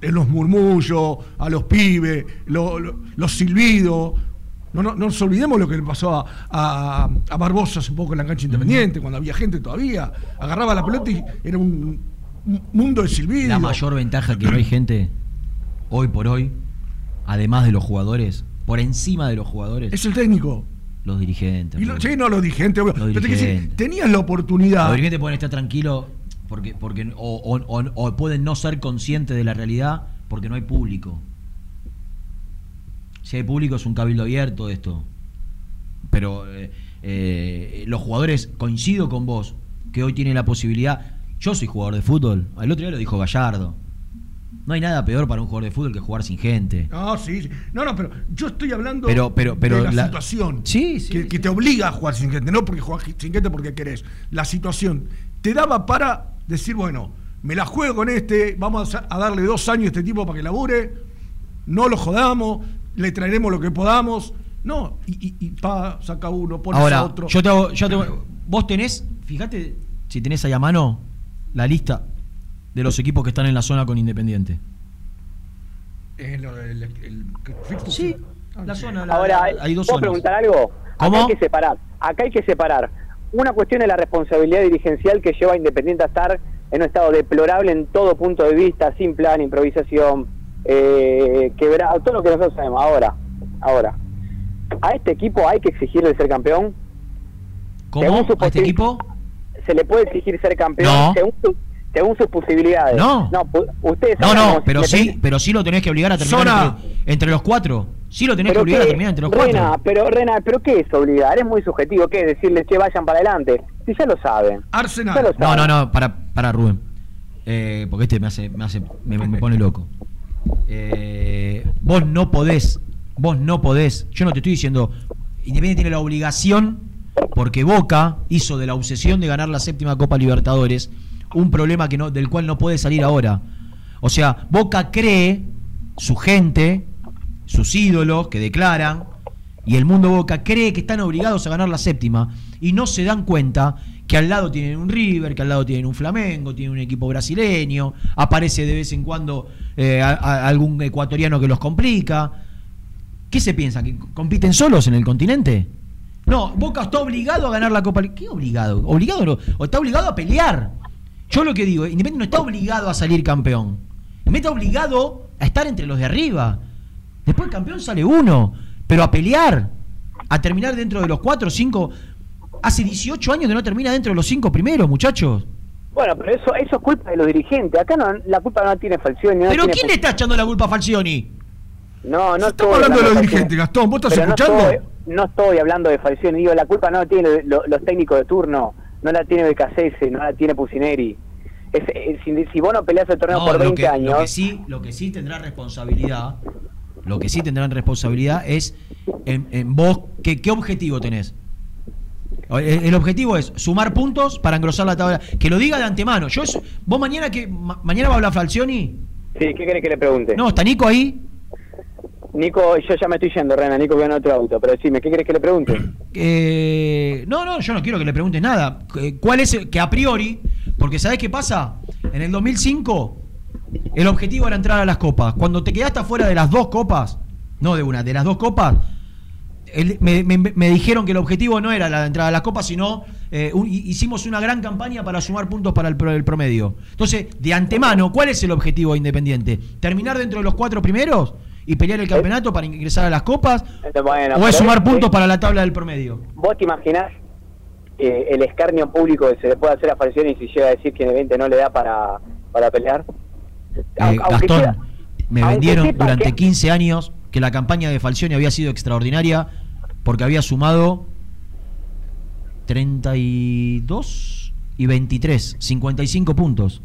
en los murmullos, a los pibes, lo- lo- los silbidos. No, no, no nos olvidemos lo que le pasó a, a, a Barbosa hace poco en la cancha independiente, cuando había gente todavía. Agarraba la pelota y era un, un mundo de silbidos. La mayor ventaja que no hay gente hoy por hoy, además de los jugadores, por encima de los jugadores, Es el técnico. Los dirigentes. Y lo- boludo. sí, no, los dirigentes. Los Pero decir, dirigentes. tenías la oportunidad. Los dirigentes pueden estar tranquilos porque, porque o, o- o- o pueden no ser conscientes de la realidad porque no hay público. Si hay público es un cabildo abierto esto. Pero eh, eh, los jugadores, coincido con vos, que hoy tienen la posibilidad. Yo soy jugador de fútbol. El otro día lo dijo Gallardo. No hay nada peor para un jugador de fútbol que jugar sin gente. No, sí, sí. No, no, pero yo estoy hablando Pero- pero- pero de la, la- situación. Sí, sí, que, que te obliga a jugar sin gente, no porque juegas sin gente porque querés. La situación te daba para decir, bueno, me la juego con este, vamos a darle dos años a este tipo para que labure, no lo jodamos, le traeremos lo que podamos. No, y, y, y pa, saca uno, pones a Ahora, otro. yo te hago- yo te hago- vos tenés, fíjate si tenés ahí a mano la lista de los equipos que están en la zona con Independiente. Lo- el- el- el-. Sí, Ah, la sí. zona. la- Ahora, hay dos ¿puedo zonas. preguntar algo? ¿Cómo? Acá hay que separar. Acá hay que separar. Una cuestión es la responsabilidad dirigencial que lleva a Independiente a estar en un estado deplorable en todo punto de vista, sin plan, improvisación, eh, quebrado, todo lo que nosotros sabemos. Ahora, ahora, a este equipo hay que exigirle ser campeón. ¿Cómo? Según su ¿A este equipo? Se le puede exigir ser campeón No. según, según sus posibilidades. No. pu- ustedes No, no, pero sí, pero sí lo tenés que obligar a terminar Zona. entre, entre los cuatro. Sí lo tenés que obligar a terminar entre los Rena, cuatro. pero Rena, pero qué es obligar, es muy subjetivo, ¿qué? Decirles que vayan para adelante. Si ya lo saben. Arsenal. No, no, no, para, para Rubén. Eh, porque este me hace, me hace, me, me pone loco. Eh, vos no podés, vos no podés. Yo no te estoy diciendo. Independiente tiene la obligación, porque Boca hizo de la obsesión de ganar la séptima Copa Libertadores un problema que no, del cual no puede salir ahora. O sea, Boca cree, su gente, sus ídolos que declaran, y el mundo Boca cree que están obligados a ganar la séptima y no se dan cuenta que al lado tienen un River, que al lado tienen un Flamengo, tienen un equipo brasileño, aparece de vez en cuando eh, algún ecuatoriano que los complica. ¿Qué se piensa? ¿Que compiten solos en el continente? No, Boca está obligado a ganar la Copa. ¿Qué obligado? ¿Obligado no? ¿O está obligado a pelear? Yo lo que digo, Independiente no está obligado a salir campeón. Independiente está obligado a estar entre los de arriba. Después el campeón sale uno. Pero a pelear, a terminar dentro de los cuatro o cinco. Hace 18 años que no termina dentro de los cinco primeros, muchachos. Bueno, pero eso, eso es culpa de los dirigentes. Acá no, la culpa no tiene Falcioni. no ¿Pero tiene quién le está echando la culpa a Falcioni? No, no Estamos estoy hablando de los dirigentes, Gastón. ¿Vos estás Pero no escuchando? estoy- No estoy, hablando de Falcioni. Digo, la culpa no lo- los técnicos de turno. No la tiene Becasese, no la tiene Pusineri. Es, es- si, si vos no peleás el torneo No, por lo 20 que, años... Lo que, sí, lo que sí tendrá responsabilidad, lo que sí tendrán responsabilidad es en, en vos, ¿qué, ¿qué objetivo tenés? El, el objetivo es sumar puntos para engrosar la tabla. Que lo diga de antemano. Yo vos mañana que ma- mañana va a hablar Falcioni. Sí, ¿qué querés que le pregunte? No, está Nico ahí. Nico, yo ya me estoy yendo, Rena. Nico, voy en otro auto. Pero decime, ¿qué querés que le pregunte? Eh, no, no, yo no quiero que le preguntes nada. Eh, ¿Cuál es el- que a priori? Porque ¿sabés qué pasa? En el 2005 el objetivo era entrar a las copas. Cuando te quedaste afuera de las dos copas, no de una, de las dos copas, me, dijeron que el objetivo no era la entrada a las copas, sino eh, un- hi- hicimos una gran campaña para sumar puntos para el, el promedio. Entonces, de antemano, ¿cuál es el objetivo de Independiente? ¿Terminar dentro de los cuatro primeros? Y pelear el campeonato para ingresar a las copas? Bueno, ¿O es sumar puntos para la tabla del promedio? ¿Vos te imaginás eh, el escarnio público que se le puede hacer a Falcioni si llega a decir que Independiente no le da para, para pelear? Eh, Gastón, sea- me vendieron durante que- 15 años que la campaña de Falcioni había sido extraordinaria porque había sumado 32 y 23, 55 puntos.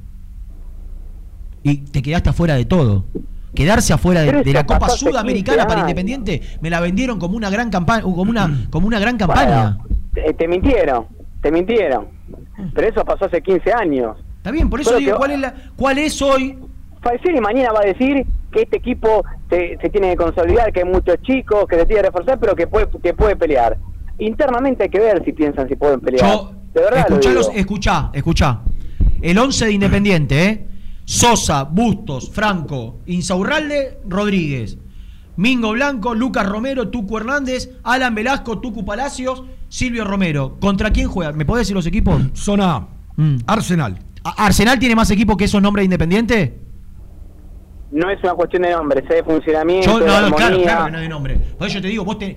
Y te quedaste afuera de todo. Quedarse afuera de, la Copa Sudamericana 15 para. Independiente me la vendieron como una gran campaña, como una, como una gran campaña. Te, te mintieron, te mintieron. Pero eso pasó hace 15 años. Está bien, por eso Pero digo, ¿cuál es, la, ¿cuál es hoy? Falcioni mañana va a decir que este equipo se, se tiene que consolidar, que hay muchos chicos, que se tiene que reforzar, pero que puede, que puede pelear. Internamente hay que ver si piensan si pueden pelear. Yo, de verdad escuchalos, escuchá, escuchá. El 11 de Independiente, ¿eh? Sosa, Bustos, Franco, Insaurralde, Rodríguez. Mingo Blanco, Lucas Romero, Tucu Hernández, Alan Velasco, Tucu Palacios, Silvio Romero. ¿Contra quién juega? ¿Me podés decir los equipos? Zona Mm. Arsenal. ¿A- ¿Arsenal tiene más equipo que esos nombres de Independiente? No es una cuestión de nombres, es de funcionamiento, Yo, de no, claro, claro que no es de nombre. Por eso yo te digo, vos te,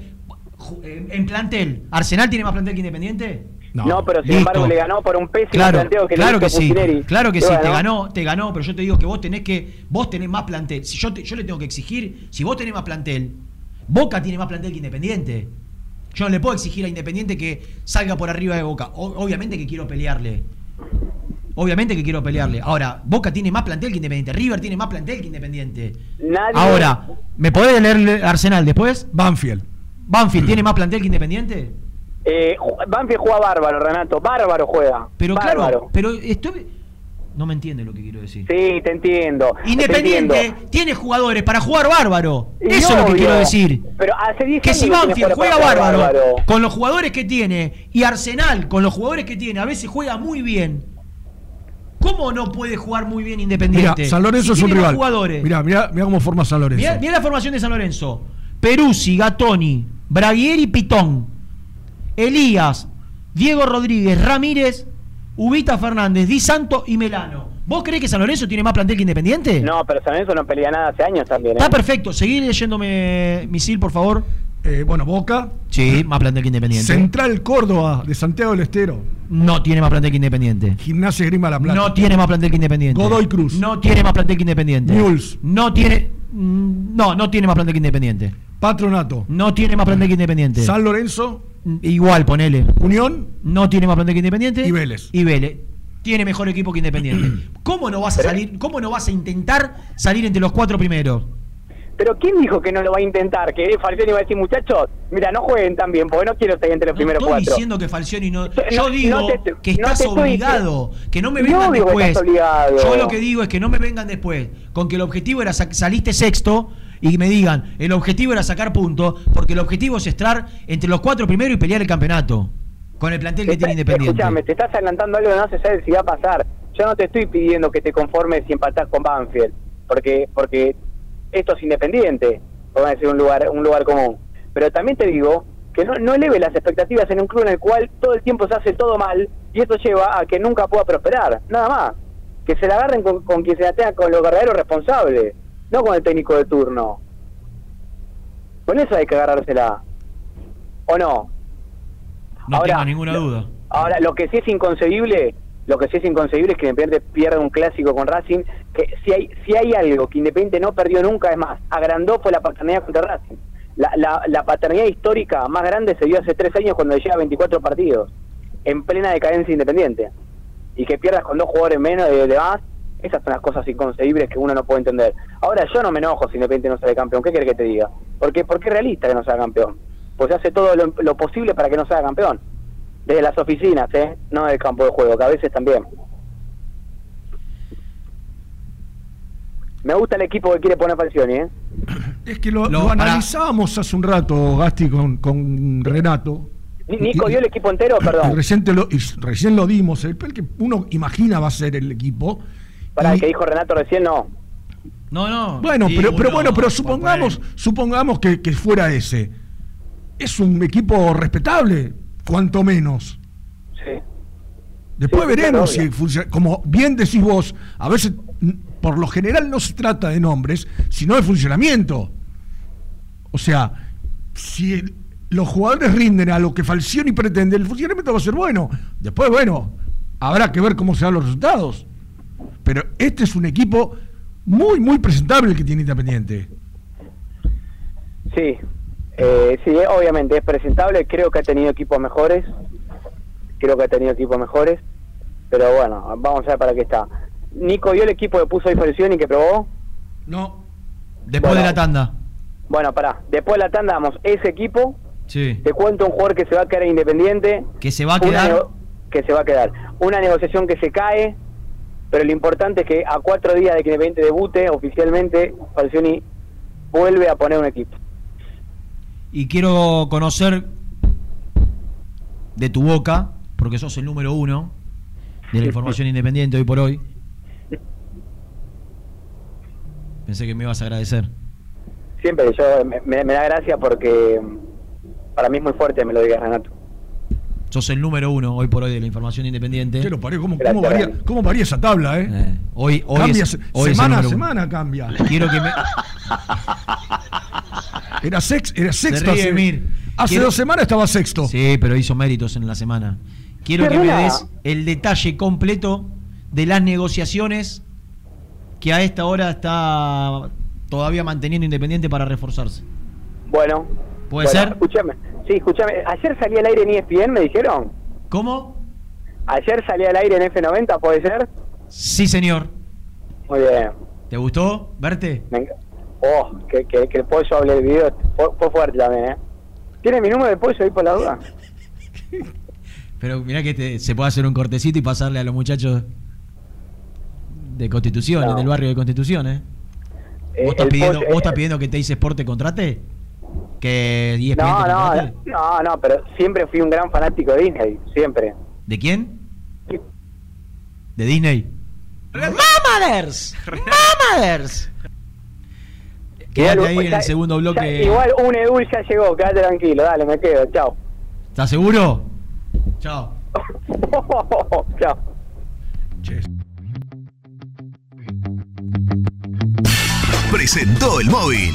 en plantel, ¿Arsenal tiene más plantel que Independiente? No, pero sin Listo. embargo le ganó por un pésimo Claro, planteo que claro le que hizo sí, Pucineri. claro que sí, te ganó, te ganó, pero yo te digo que vos tenés que, vos tenés más plantel. Si yo, te- yo le tengo que exigir, si vos tenés más plantel, Boca tiene más plantel que Independiente. Yo no le puedo exigir a Independiente que salga por arriba de Boca. O- obviamente que quiero pelearle. Obviamente que quiero pelearle. Ahora, Boca tiene más plantel que Independiente. River tiene más plantel que Independiente. Nadie- Ahora, ¿me podés leer Arsenal después? Banfield. ¿Banfield tiene más plantel que Independiente? Eh, Banfield juega bárbaro, Renato. Bárbaro juega. Pero bárbaro. claro, pero estoy... No me entiende lo que quiero decir. Sí, te entiendo. te Independiente entiendo. tiene jugadores para jugar bárbaro. Y Eso es lo que quiero decir. Pero hace 10 Que años si Banfield juega bárbaro, con los jugadores que tiene y Arsenal con los jugadores que tiene, a veces juega muy bien. ¿Cómo no puede jugar muy bien Mira, Independiente? San Lorenzo Si es un rival. jugadores. Mira, mira, mira cómo forma San Lorenzo. Mirá, mirá la formación de San Lorenzo. Peruzzi, Gatoni, Braguieri, Pitón. Elías, Diego Rodríguez, Ramírez, Ubita Fernández, Di Santo y Melano. ¿Vos creés que San Lorenzo tiene más plantel que Independiente? No, pero San Lorenzo no pelea nada hace años también. ¿eh? Está perfecto. Seguí leyéndome misil, por favor. Eh, bueno, Boca. Sí, más plantel que Independiente. Central Córdoba de Santiago del Estero. No tiene más plantel que Independiente. Gimnasia Grima La Plata. No tiene más plantel que Independiente. Godoy Cruz. No tiene más plantel que Independiente. Newell's. No tiene. mm, No, no tiene más plantel que Independiente. Patronato. No tiene más plantel que Independiente. San Lorenzo. Igual, ponele. Unión. No tiene más plantel que Independiente. Y Vélez. Y Vélez. Tiene mejor equipo que Independiente. ¿Cómo no vas a salir? ¿Cómo no vas a intentar salir entre los cuatro primeros? Pero ¿quién dijo que no lo va a intentar? Que Falcioni va a decir, muchachos, mira, no jueguen tan bien, porque no quiero estar entre los No primeros estoy cuatro. diciendo que Falcioni no. No, Yo digo no te- que no estás estoy obligado. Que no me vengan digo que después. estás obligado. Yo lo que digo es que no me vengan después con que el objetivo era sa- saliste sexto y me digan el objetivo era sacar puntos porque el objetivo es estar entre los cuatro primeros y pelear el campeonato con el plantel que tiene Independiente. Escuchame, te estás adelantando algo que no se sabe si va a pasar. Yo no te estoy pidiendo que te conformes si empatás con Banfield, porque porque esto es independiente, vamos a decir un lugar un lugar común. Pero también te digo que no, no eleve las expectativas en un club en el cual todo el tiempo se hace todo mal y esto lleva a que nunca pueda prosperar, nada más. Que se la agarren con, con quien se la tenga con los verdaderos responsables, no con el técnico de turno. Con eso hay que agarrársela. ¿O no? No Ahora, tengo ninguna lo- duda. Ahora, lo que sí es inconcebible, lo que sí es inconcebible es que Independiente pierda un clásico con Racing, que si hay si hay algo que Independiente no perdió nunca, es más, agrandó fue la paternidad contra Racing. La, la, la paternidad histórica más grande se dio hace tres años cuando llega a 24 partidos, en plena decadencia Independiente. Y que pierdas con dos jugadores menos de, de más, esas son las cosas inconcebibles que uno no puede entender. Ahora, yo no me enojo si Independiente no sale campeón, ¿qué querés que te diga? Porque, porque es realista que no sea campeón. Pues se hace todo lo, lo posible para que no sea campeón desde las oficinas, ¿eh? no del campo de juego, que a veces también. Me gusta el equipo que quiere poner Falcioni, ¿eh? Es que lo, Lo- para- analizábamos hace un rato, Gasti, con, con Renato. Ni- Nico Y- dio el equipo entero, y perdón. recién, te lo, y recién lo dimos, el, el que uno imagina va a ser el equipo. Para el Y- que dijo Renato recién, no. No, no. Bueno, Sí, pero, pero bueno, pero supongamos, supongamos que, que fuera ese. Es un equipo respetable, cuanto menos. Sí. Después Sí, veremos si funciona. Como bien decís vos, a veces, por lo general, no se trata de nombres, sino de funcionamiento. O sea, si el- los jugadores rinden a lo que Falcioni pretende, el funcionamiento va a ser bueno. Después, bueno, habrá que ver cómo se dan los resultados. Pero este es un equipo muy, muy presentable el que tiene Independiente. Sí, eh, sí, obviamente es presentable. Creo que ha tenido equipos mejores. Creo que ha tenido equipos mejores. Pero bueno, vamos a ver para qué está. Nico, ¿vio el equipo que puso diferencia y que probó? No. Después Bueno. de la tanda. Bueno, pará. Después de la tanda damos ese equipo. Sí. Te cuento un jugador que se va a quedar en independiente. Que se va a quedar. que se va a quedar. Una negociación que se cae. Pero lo importante es que a cuatro días de que Independiente debute oficialmente, Falcioni vuelve a poner un equipo. Y quiero conocer de tu boca, porque sos el número uno de la información independiente hoy por hoy. Pensé que me ibas a agradecer. Siempre yo me, da gracia porque mm, para mí es muy fuerte, me lo digas Renato. Sos el número uno hoy por hoy de la información independiente. Pero parió, ¿cómo, cómo varía, cómo varía esa tabla, eh? Hoy, hoy cambia es- se- hoy semana a uno. semana cambia. Quiero que me. Era, sex, era Se sexto. ríe, hace, Mir. hace Quiero- dos semanas estaba sexto. Sí, pero hizo méritos en la semana. Quiero que me des el detalle completo de las negociaciones que a esta hora está todavía manteniendo Independiente para reforzarse. Bueno. ¿Puede bueno, ser? Escúchame. Sí, escúchame. Ayer salí al aire en ESPN, me dijeron. ¿Cómo? Ayer salí al aire en F90, ¿puede ser? Sí, señor. Muy bien. ¿Te gustó verte? Me Oh, que, que, que el pollo hable del video fue, fue fuerte también, ¿eh? ¿Tiene mi número de pollo ahí por la duda? Pero mirá que te- se puede hacer un cortecito y pasarle a los muchachos de Constitución, No. del barrio de Constitución, ¿eh? Eh, ¿Vos, estás el pidiendo, pollo- ¿Vos estás pidiendo que te dice Sport te contrate? ¿Que ESPN No, no, no, no, pero siempre fui un gran fanático de Disney, siempre. ¿De quién? ¿De Disney? ¡Mamaders! ¡Mamaders! Quédate ahí en el segundo ya- bloque. igual un Edul ya llegó, quédate tranquilo, dale, me quedo, chao. ¿Estás seguro? Chao. chao. Presentó el móvil.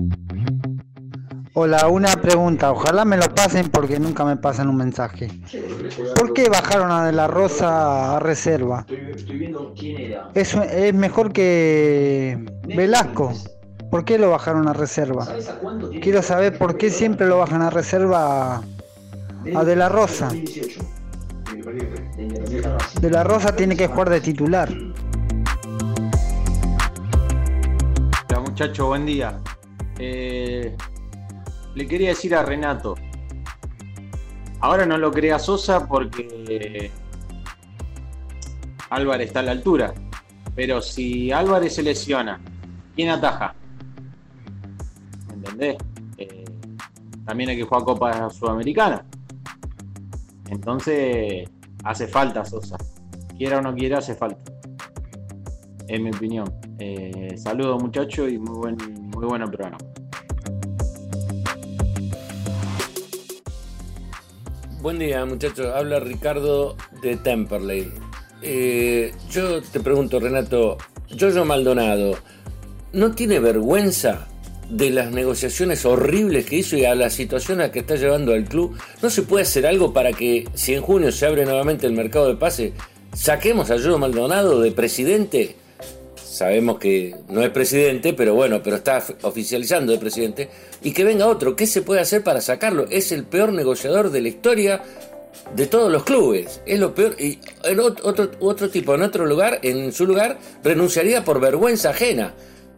Hola, una pregunta. Ojalá me lo pasen porque nunca me pasan un mensaje. ¿Por qué bajaron a De La Rosa a reserva? Es, es mejor que Velasco. ¿Por qué lo bajaron a reserva? Quiero saber por qué siempre lo bajan a reserva a De La Rosa. De La Rosa tiene que jugar de titular. Hola muchacho, buen día. Eh, le quería decir a Renato, ahora no lo crea Sosa porque Álvarez está a la altura, pero si Álvarez se lesiona, ¿quién ataja? ¿entendés? Eh, también hay que jugar Copa Sudamericana. Entonces, hace falta Sosa. Quiera o no quiera, hace falta. En mi opinión. Eh, saludos muchachos y muy buen, muy buen programa. Buen día, muchachos. Habla Ricardo de Temperley. Eh, yo te pregunto, Renato, Jojo Maldonado, ¿no tiene vergüenza de las negociaciones horribles que hizo y a la situación a la que está llevando al club? ¿No se puede hacer algo para que, si en junio se abre nuevamente el mercado de pase, saquemos a Jojo Maldonado de presidente? Sabemos que no es presidente, pero bueno, pero está oficializando de presidente. Y que venga otro. ¿Qué se puede hacer para sacarlo? Es el peor negociador de la historia de todos los clubes. Es lo peor. Y en otro, otro tipo, en otro lugar, en su lugar, renunciaría por vergüenza ajena.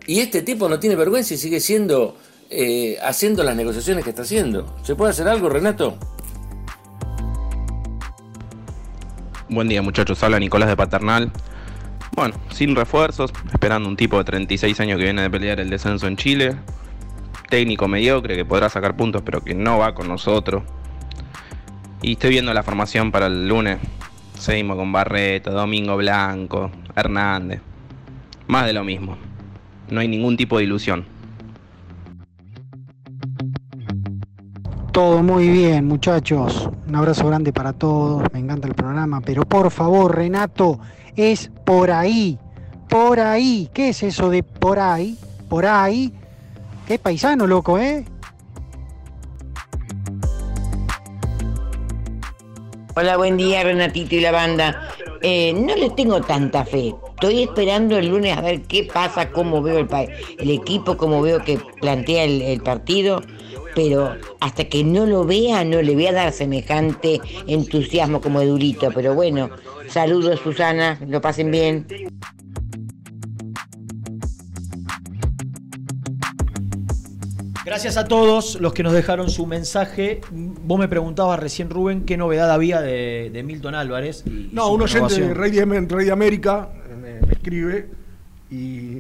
Y este tipo no tiene vergüenza y sigue siendo, eh, haciendo las negociaciones que está haciendo. ¿Se puede hacer algo, Renato? Buen día, muchachos. Habla Nicolás de Paternal. Bueno, sin refuerzos, esperando un tipo de 36 años que viene de pelear el descenso en Chile. Técnico mediocre que podrá sacar puntos, pero que no va con nosotros. Y estoy viendo la formación para el lunes. Seguimos con Barreto, Domingo Blanco, Hernández. Más de lo mismo. No hay ningún tipo de ilusión. Todo muy bien, muchachos. Un abrazo grande para todos. Me encanta el programa. Pero por favor, Renato, es por ahí. Por ahí. ¿Qué es eso de por ahí? Por ahí. Qué paisano, loco, ¿eh? Hola, buen día, Renatito y la banda. Eh, no le tengo tanta fe. Estoy esperando el lunes a ver qué pasa, cómo veo el, equipo, cómo veo que plantea el partido pero hasta que no lo vea no le voy a dar semejante entusiasmo como de Durito. Pero bueno, saludos Susana, lo pasen bien. Gracias a todos los que nos dejaron su mensaje. Vos me preguntabas recién, Rubén, qué novedad había de, de Milton Álvarez. y- No, un oyente de. Rey de, Rey de América eh, me, me escribe y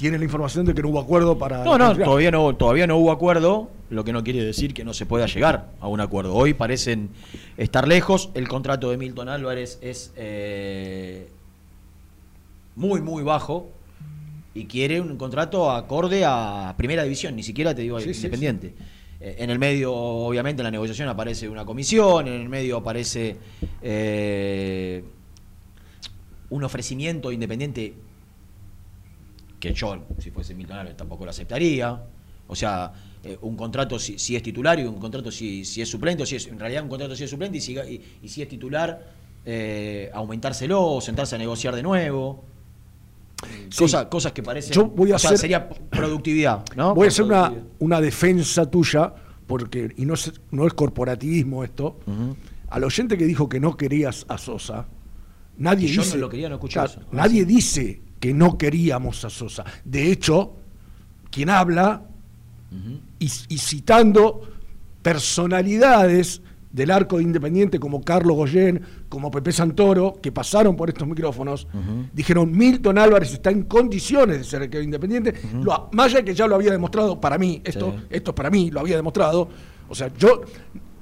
tiene la información de que no hubo acuerdo para. No, no, todavía no, todavía no hubo acuerdo, lo que no quiere decir que no se pueda llegar a un acuerdo. Hoy parecen estar lejos. El contrato de Milton Álvarez es eh, muy, muy bajo y quiere un contrato acorde a Primera División, ni siquiera te digo Sí, sí, independiente. Eh, En el medio, obviamente, en la negociación aparece una comisión, en el medio aparece eh, un ofrecimiento independiente que yo, si fuese Milton Álvarez, tampoco lo aceptaría. O sea, eh, un contrato si, si es titular y un contrato si, si es suplente, o si es, en realidad un contrato si es suplente y si, y, y si es titular, eh, aumentárselo o sentarse a negociar de nuevo. Cosa- cosas que parecen. Yo voy a o sea, hacer- sería productividad, ¿no? Voy a hacer una, una defensa tuya, porque, y no es, no es corporativismo esto. Al oyente que dijo que no querías a Sosa, nadie Que yo no dice. lo quería, no escuché Claro, eso. Ah, Nadie dice que no queríamos a Sosa. De hecho, quien habla y, y citando personalidades del arco de Independiente como Carlos Goyen, como Pepe Santoro, que pasaron por estos micrófonos, dijeron Milton Álvarez está en condiciones de ser arquero de Independiente, lo, más allá de que ya lo había demostrado para mí, esto, Sí. esto para mí lo había demostrado, o sea, yo,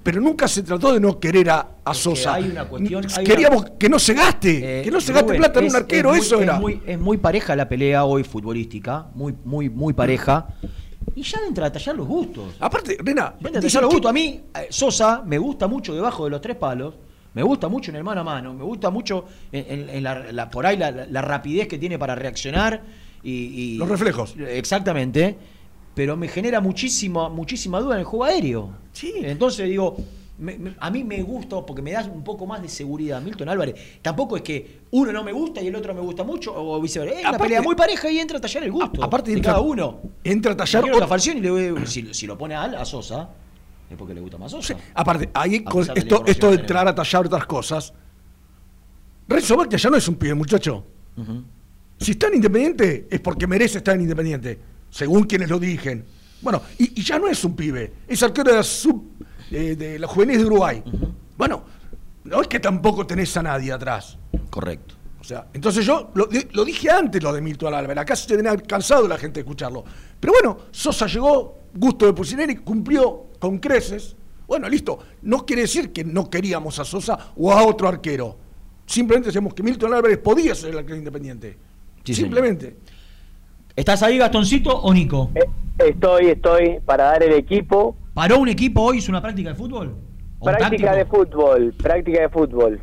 pero nunca se trató de no querer a, a Sosa. hay una cuestión- hay Queríamos una- que no se gaste, Eh, que no se gaste Rubén, plata en es- un arquero, es muy- eso es era. Muy, es muy pareja la pelea hoy futbolística, muy, muy, muy pareja. Y ya entra a tallar los gustos. Aparte, Rena, entra a tallar los gustos. A mí, eh, Sosa, me gusta mucho debajo de los tres palos. Me gusta mucho en el mano a mano. Me gusta mucho en, en- en la, la- por ahí la, la- la rapidez que tiene para reaccionar. Y, y- Los reflejos. Exactamente. Pero me genera muchísima, muchísima duda en el juego aéreo. Sí. Entonces digo, me- me- a mí me gusta porque me da un poco más de seguridad. Milton Álvarez. Tampoco es que uno no me gusta y el otro me gusta mucho o viceversa. Es una Aparte- pelea muy pareja y entra a tallar el gusto. aparte de entra- cada uno. entra a tallar Quiero la y le voy- si, si lo pone a, Al- a Sosa, es porque le gusta más Sosa. Aparte, ahí A con de esto, esto de que entrar a tallar otras cosas. Renzo Macchia ya no es un pibe, muchacho. Si está en Independiente, es porque merece estar en Independiente, según quienes lo dirigen. Bueno, y, y ya no es un pibe, es arquero de la sub eh, de la juvenil de Uruguay. Bueno, no es que tampoco tenés a nadie atrás. Correcto. O sea, entonces yo lo, lo dije antes lo de Milton Álvarez, acá se tenía cansado la gente de escucharlo. Pero bueno, Sosa llegó, gusto de Pusineri, cumplió con creces. Bueno, listo. No quiere decir que no queríamos a Sosa o a otro arquero. Simplemente decíamos que Milton Álvarez podía ser el arquero independiente. Sí, señor. ¿Estás ahí, Gastoncito o Nico? Eh, Estoy, estoy para dar el equipo. ¿Paró un equipo hoy? ¿Hizo una práctica de fútbol? ¿O un Práctica de fútbol, práctica de fútbol.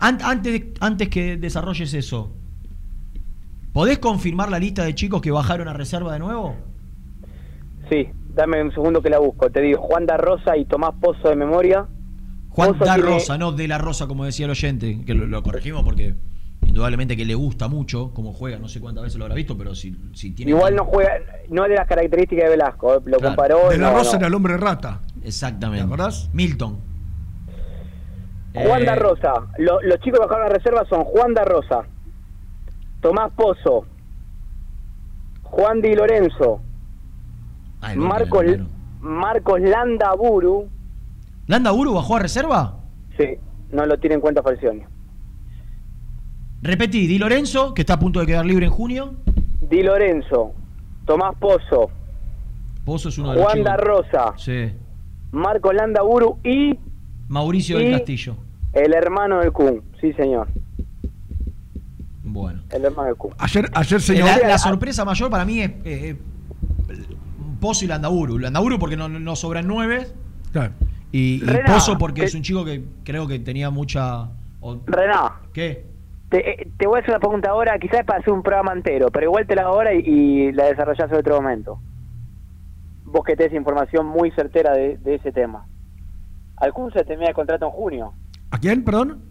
An- antes, antes que desarrolles eso, ¿podés confirmar la lista de chicos que bajaron a reserva de nuevo? Sí, dame un segundo que la busco. Te digo, Juan da Rosa y Tomás Pozo de memoria. Juan Pozo da tiene- Rosa, no de la Rosa, como decía el oyente, que lo, lo corregimos porque indudablemente que le gusta mucho cómo juega, no sé cuántas veces lo habrá visto, pero si, si tiene... Igual no juega, no es de las características de Velasco. eh, Lo Claro. comparó. De la no, Rosa no. era el hombre rata. Exactamente. ¿Te acordás? Milton. Juan Eh, da Rosa. Lo- los chicos que bajaron a reserva son Juan da Rosa, Tomás Pozo, Juan Di Lorenzo, ah, el gol Marcos, le Marcos Landa Buru. ¿Landa Uru bajó a reserva? Sí, no lo tiene en cuenta Falcioni. Repetí, Di Lorenzo, que está a punto de quedar libre en junio. Di Lorenzo, Tomás Pozo, Pozo es uno de los Juan chicos. da Rosa, Sí. Marcos Landa Buru y Mauricio del Y- Castillo. el hermano del Kun. Sí, señor. Bueno. El hermano del Kun. Ayer, ayer señor. La, la sorpresa mayor para mí es eh, eh, Pozo y Landaburu. Landaburu porque no, no sobran nueve. Claro. Y, y Rená, Pozo porque que- es un chico que creo que tenía mucha. o- Rená, ¿Qué? Te, eh, te voy a hacer una pregunta ahora, quizás es para hacer un programa entero, pero igual te la hago ahora y, y la desarrollás en otro momento. Vos que tenés información muy certera de, de ese tema. Al Kun se termina el contrato en junio. ¿A quién, perdón?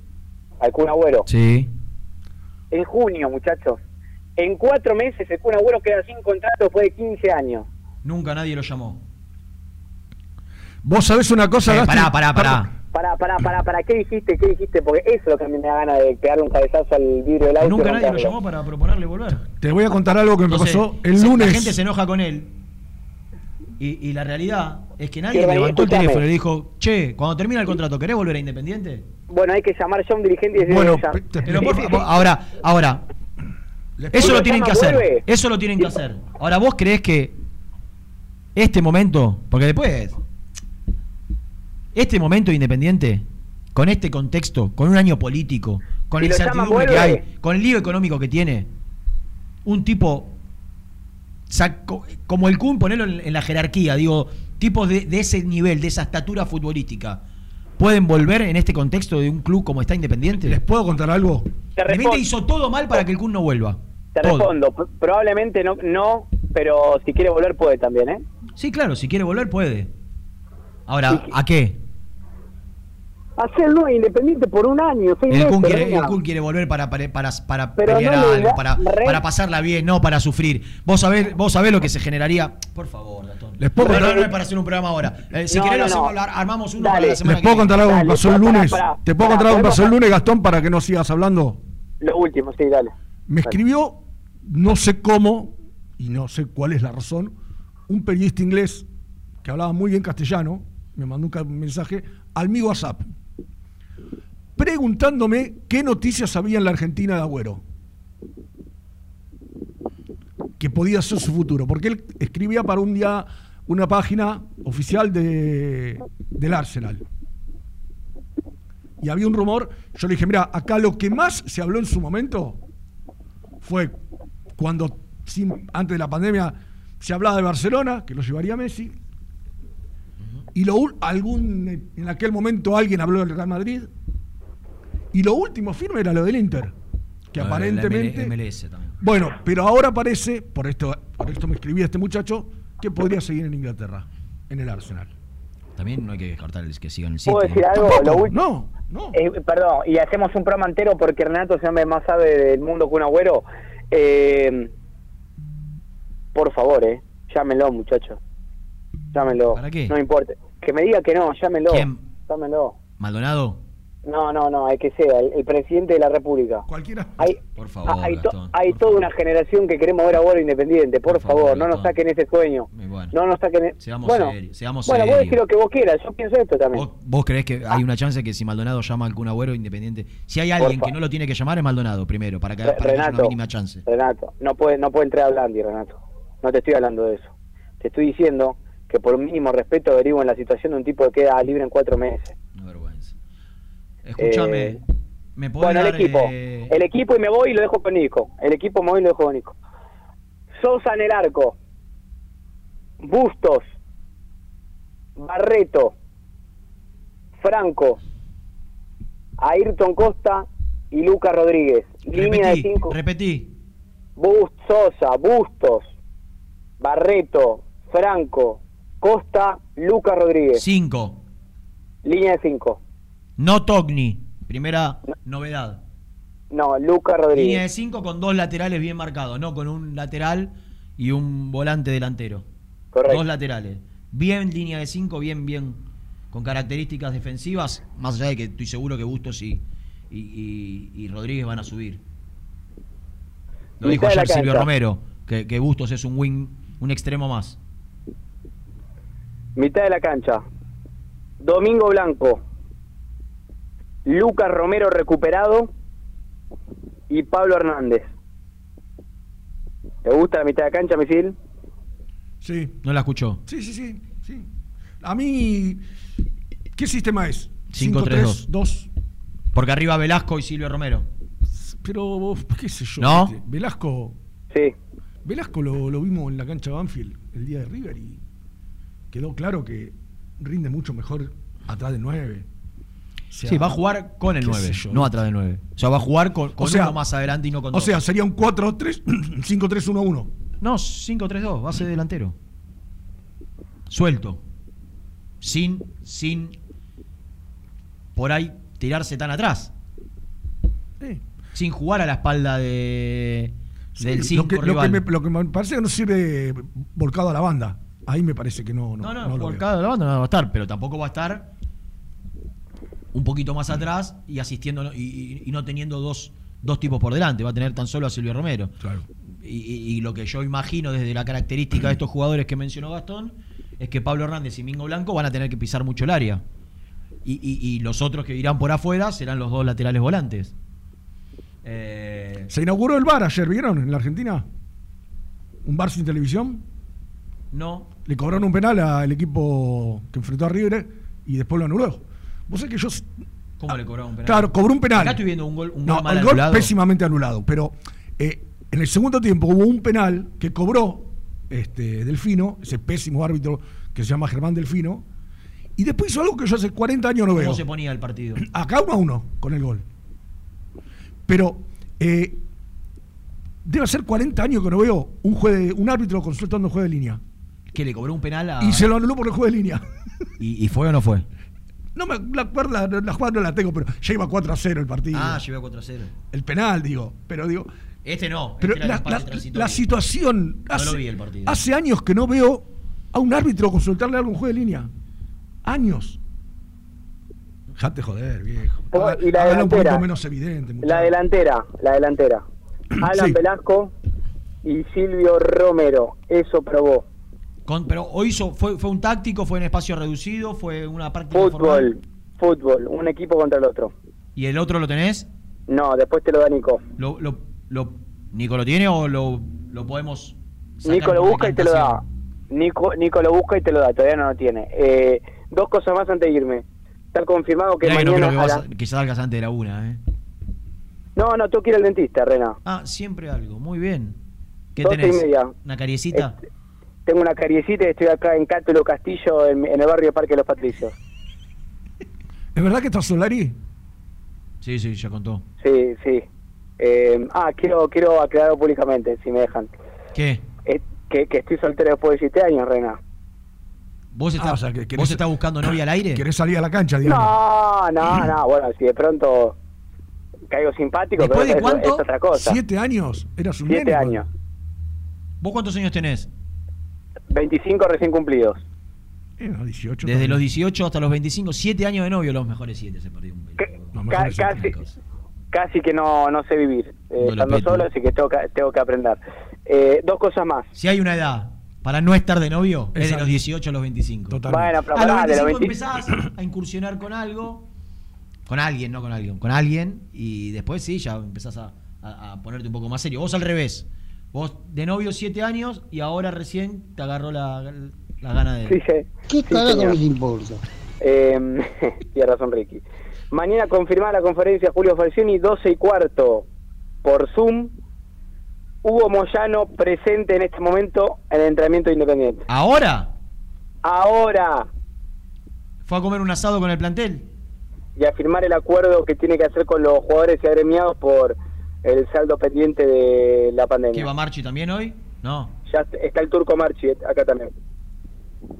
Al Kun Agüero. Sí. En junio, muchachos. En cuatro meses el Kun Agüero queda sin contrato después de 15 años. Nunca nadie lo llamó. Vos sabés una cosa, Eh, pará, pará, pará. Para, para, para, para, ¿qué dijiste? ¿Qué dijiste? Porque eso es lo que a mí me da ganas de pegarle un cabezazo al vidrio del auto. Nunca nadie lo llamó para proponerle volver. Te voy a contar algo que me Entonces, pasó el lunes. La gente se enoja con él. Y, y la realidad es que nadie Sí, levantó el teléfono y le dijo, che, cuando termina el contrato, ¿querés volver a Independiente? Bueno, hay que llamar ya a un dirigente y decirle Bueno, que Pero por favor, ahora, ahora, eso lo tienen que hacer. vuelve. Eso lo tienen que hacer. Ahora, ¿vos creés que este momento, porque después, este momento de Independiente, con este contexto, con un año político, con Si la incertidumbre que hay, con el lío económico que tiene, un tipo saco- como el Kun, ponerlo en, en la jerarquía, digo, tipos de, de ese nivel, de esa estatura futbolística, ¿pueden volver en este contexto de un club como está Independiente? ¿Les puedo contar algo? Te Independiente respondo, hizo todo mal para que el Kun no vuelva. te Todo. respondo. Probablemente no, no, pero si quiere volver puede también, ¿eh? Sí, claro, si quiere volver puede. Ahora, ¿a qué? Hacerlo independiente por un año, seis El Kun meses, quiere, Reina. el Kun quiere volver para, para, para, pelear no algo, para, pasarla bien, no para sufrir. Vos sabés, vos sabés lo que se generaría. Por favor, Gastón. Les puedo No, contar- no, no es para hacer un programa ahora. Eh, si No, querés, no, lo hacemos- no. armamos uno Dale. para la semana ¿Les puedo contar algo que pasó el lunes? ¿Te puedo contar algo que me ¿podemos pasó el lunes, Gastón, para que no sigas hablando? Lo último, sí, dale. Me escribió, no sé cómo, y no sé cuál es la razón, un periodista inglés que hablaba muy bien castellano, me mandó un mensaje al mi WhatsApp, preguntándome qué noticias había en la Argentina de Agüero. Que podía ser su futuro, porque él escribía para un día una página oficial de, del Arsenal. Y había un rumor, yo le dije, mira, acá lo que más se habló en su momento fue cuando, sin- antes de la pandemia, se hablaba de Barcelona, que lo llevaría Messi, y lo, algún, en aquel momento alguien habló del Real Madrid, y lo último firme era lo del Inter, que aparentemente... MLS también. Bueno, pero ahora parece, por esto, por esto me escribía este muchacho, que podría seguir en Inglaterra, en el Arsenal. También no hay que descartar el que siga en el sitio. ¿Puedo decir algo? Lo último. No, no. Eh, perdón, y hacemos un programa entero porque Renato es el hombre más sabe del mundo que un agüero. Eh, por favor, eh, llámenlo, muchacho. Llámenlo. ¿Para qué? No importa. Que me diga que no, llámenlo. ¿Quién? Llámenlo. ¿Maldonado? No, no, no, hay que sea el, el presidente de la República. Cualquiera. Hay, Por favor, hay, to- Gastón, hay toda una generación que queremos ver ahora independiente. Por, Por favor, favor, no nos saquen ese sueño. Bueno, No nos saquen. e- Seamos bueno, serios, seamos bueno, vos decís lo que vos quieras. Yo pienso esto también. ¿Vos, vos creés que hay una chance que si Maldonado llama al Kun Agüero Independiente? Si hay alguien que no lo tiene que llamar es Maldonado primero, para que, para que haya una mínima chance. Renato, no puede, no puede entrar a Blandi, Renato. No te estoy hablando de eso. Te estoy diciendo que por mínimo respeto averigüen la situación de un tipo que queda libre en cuatro meses. Vergüenza. Escúchame, Eh, ¿me podés Bueno, el dar, equipo. eh, El equipo y me voy y lo dejo con Nico. El equipo me voy y lo dejo con Nico. Sosa en el arco. Bustos. Barreto. Franco. Ayrton Costa y Lucas Rodríguez. Línea de cinco. repetí. Bust, Sosa, Bustos, Barreto, Franco, Costa, Lucas Rodríguez. Cinco. Línea de 5. No Togni. Primera novedad. No, Lucas Línea de Rodríguez. 5 con dos laterales bien marcados, no con un lateral y un volante delantero. Correcto. Dos laterales. Bien línea de 5, bien, bien. Con características defensivas, más allá de que estoy seguro que Bustos y, y, y- y Rodríguez van a subir. Lo dijo ayer Silvio. Romero, que, que Bustos es un wing, un extremo más. Mitad de la cancha. Domingo Blanco. Lucas Romero recuperado. Y Pablo Hernández. ¿Te gusta la mitad de la cancha, Misil? Sí. No la escuchó. Sí, sí, sí, sí. A mí, ¿qué sistema es? 5-3-2. 2. Porque arriba Velasco y Silvio Romero. Pero, vos, qué sé yo. ¿No? viste, Velasco. Sí. Velasco lo, lo vimos en la cancha de Banfield el día de River y quedó claro que rinde mucho mejor atrás de 9. Sí, va a jugar con el qué 9, sé yo. no atrás del 9. O sea, va a jugar con, con O sea, uno más adelante y no con O dos. sea, sería un 4-3, 5-3-1-1. No, 5-3-2, base delantero. Suelto. Sin, sin por ahí tirarse tan atrás. Sí. Sin jugar a la espalda de del Sí, lo, 5 que, lo, que me, lo que me parece que no sirve volcado a la banda. Ahí me parece que no. No, No, no, no por veo. cada banda no va a estar, pero tampoco va a estar un poquito más atrás y asistiendo y, no teniendo dos, dos tipos por delante. Va a tener tan solo a Silvio Romero. Claro. Y, lo que yo imagino desde la característica de estos jugadores que mencionó Gastón es que Pablo Hernández y Mingo Blanco van a tener que pisar mucho el área. Y los otros que irán por afuera serán los dos laterales volantes. Eh, Se inauguró el bar ayer, ¿vieron? En la Argentina. Un bar sin televisión. no, Le cobraron un penal al equipo que enfrentó a River y después lo anuló. Vos sabés que yo. ¿cómo le cobraron un penal? Claro, cobró un penal. Acá estoy viendo un gol, un no, gol mal el gol anulado. pésimamente anulado. Pero eh, en el segundo tiempo hubo un penal que cobró este, Delfino, ese pésimo árbitro que se llama Germán Delfino. Y después hizo algo que yo hace 40 años no veo. ¿Cómo se ponía el partido? Acá uno a uno con el gol. Pero eh, debe ser 40 años que no veo un, juez de- un árbitro consultando juez de línea. Que le cobró un penal a. Y se lo anuló por el juez de línea. ¿Y, y fue o no fue? No me la, la, la jugada no la tengo, pero ya iba 4 a 0 el partido. Ah, llevé a 4 a 0. El penal, digo. Pero digo. Este no. Pero este era el la, la- la situación. No Hace, lo vi el partido. hace años que no veo a un árbitro consultarle algo a un juez de línea. Años. Dejate joder, viejo. Oh, y la Hágalo un poquito delantera. menos evidente. La delantera, la delantera. Alan Sí. Velasco y Silvio Romero. Eso probó. Con- pero hoy hizo, fue, fue un táctico, fue en espacio reducido, fue una práctica Fútbol, formal. fútbol. Un equipo contra el otro. ¿Y el otro lo tenés? No, después te lo da Nico. ¿Lo, lo, lo- ¿Nico lo tiene o lo, lo podemos sacar Nico lo busca y te lo da. Nico, Nico lo busca y te lo da. Todavía no lo tiene. Eh, dos cosas más antes de irme. Está confirmado que Mirá que no creo que, vas la- que salgas antes de la una, ¿eh? No, no, tengo que ir al dentista, Rena. Ah, siempre algo, muy bien. ¿Qué y tenés? media. ¿Una cariecita? Tengo una cariecita y estoy acá en Cátulo Castillo, en, en el barrio Parque de los Patricios. ¿Es verdad que está Solari? Sí, sí, ya contó. Sí, sí. Eh, ah, quiero quiero aclararlo públicamente, si me dejan. ¿Qué? Eh, que, que estoy soltero después de 7 años, Rena. ¿Vos, estás, Ah, o sea, que querés- ¿Vos estás buscando novia al aire? ¿Querés salir a la cancha, digamos? No, no, no. Bueno, si de pronto caigo simpático, ¿Después pero de eso cuánto? es otra cosa. ¿Siete años? ¿Eras un Siete nene, años. ¿Vos cuántos años tenés? 25 recién cumplidos. Eh, no, 18 Desde también. los 18 hasta los 25, 7 años de novio, los mejores 7 se perdió. un Los Ca- casi, casi que no, no sé vivir, eh, No estando solo, así que tengo que, tengo que aprender. Eh, dos cosas más. Si hay una edad para no estar de novio, es de los 18 a los 25. Bueno, pero a los pará, de los 25 20 empezás a incursionar con algo, con alguien, no con alguien, con alguien, y después sí, ya empezás a, a- a ponerte un poco más serio. Vos al revés, Vos de novio siete años y ahora recién te agarró la, la gana de... Sí, sí. ¿Qué Sí, carajo les importa? Eh, tiene razón Ricky. Mañana confirmada la conferencia Julio Falcioni, 12 y cuarto por Zoom. Hugo Moyano presente en este momento en el entrenamiento de Independiente. ¿Ahora? Ahora, ¿Fue a comer un asado con el plantel? y a firmar el acuerdo que tiene que hacer con los jugadores y agremiados por el saldo pendiente de la pandemia. ¿Que va Marchi también hoy? No, Ya está el turco Marchi eh, acá también.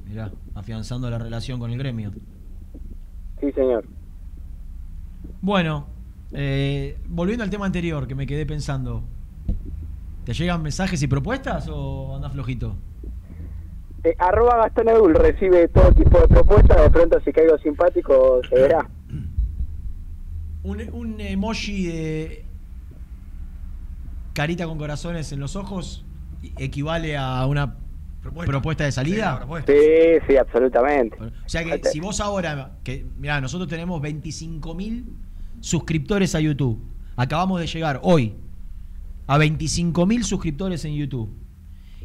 mirá, afianzando la relación con el gremio. Sí, señor. Bueno, eh, volviendo al tema anterior que me quedé pensando. ¿Te llegan mensajes y propuestas o andas flojito? Eh, arroba Gastón Edul recibe todo tipo de propuestas, de pronto si caigo simpático se verá. Un, un emoji de carita con corazones en los ojos equivale a una propuesta, de salida. Sí, sí, absolutamente. O sea que si vos ahora, que mirá, nosotros tenemos 25.000 suscriptores a YouTube. Acabamos de llegar hoy a 25.000 suscriptores en YouTube.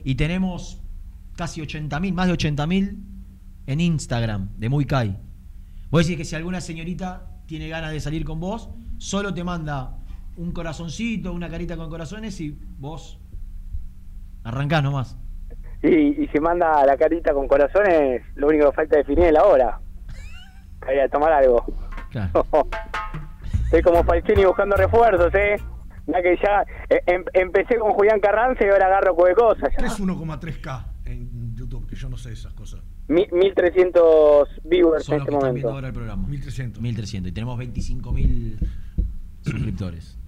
Y tenemos casi 80.000, más de 80.000 en Instagram, de Muy Kai. Vos decís que si alguna señorita tiene ganas de salir con vos, solo te manda un corazoncito, una carita con corazones y vos arrancás nomás. Y, y si manda la carita con corazones, lo único que falta definir es la hora. Para ir a tomar algo. Estoy como Falcini buscando refuerzos, ¿eh? Ya que ya eh, em- empecé con Julián Carranza y ahora agarro cualquier cosa. ¿Qué es 1,3K en YouTube? Que yo no sé esas cosas. Mi- 1300 viewers Son en los este que están viendo ahora el programa. 1300. 1300. Y tenemos 25.000 suscriptores.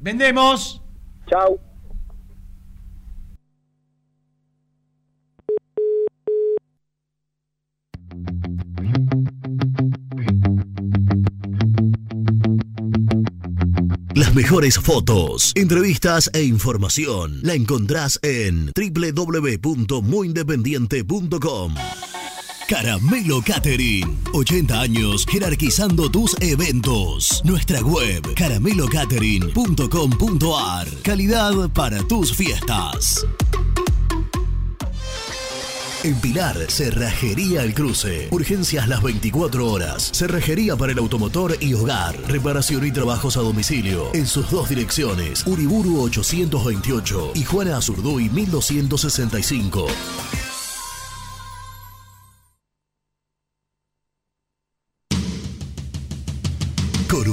Vendemos. Chau. Las mejores fotos, entrevistas e información la encontrás en www.muyindependiente.com. Caramelo Catering. 80 años jerarquizando tus eventos. Nuestra web caramelocatering.com.ar. Calidad para tus fiestas. En Pilar, Cerrajería El Cruce. Urgencias las 24 horas. Cerrajería para el automotor y hogar. Reparación y trabajos a domicilio. En sus dos direcciones. Uriburu 828 y Juana Azurduy 1265.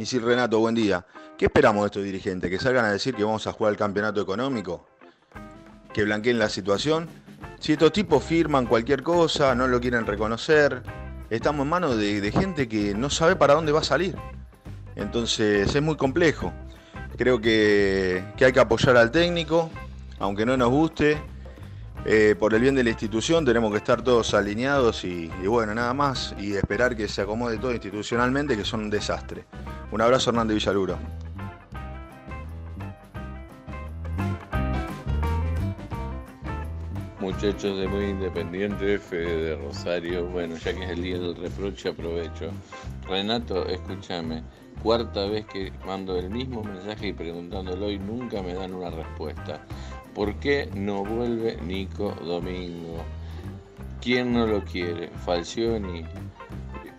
Y sí, Renato, buen día. ¿Qué esperamos de estos dirigentes? ¿Que salgan a decir que vamos a jugar el campeonato económico? ¿Que blanqueen la situación? Si estos tipos firman cualquier cosa, no lo quieren reconocer, estamos en manos de, de gente que no sabe para dónde va a salir. Entonces es muy complejo. Creo que, que hay que apoyar al técnico, aunque no nos guste. Eh, por el bien de la institución tenemos que estar todos alineados y, bueno, nada más. Y esperar que se acomode todo institucionalmente, que son un desastre. Un abrazo Hernández Villaluro. Muchachos de Muy Independiente, Fede de Rosario, bueno, ya que es el día del reproche, aprovecho. Renato, escúchame, cuarta vez que mando el mismo mensaje y preguntándolo y nunca me dan una respuesta. ¿Por qué no vuelve Nico Domingo? ¿Quién no lo quiere? ¿Falcioni?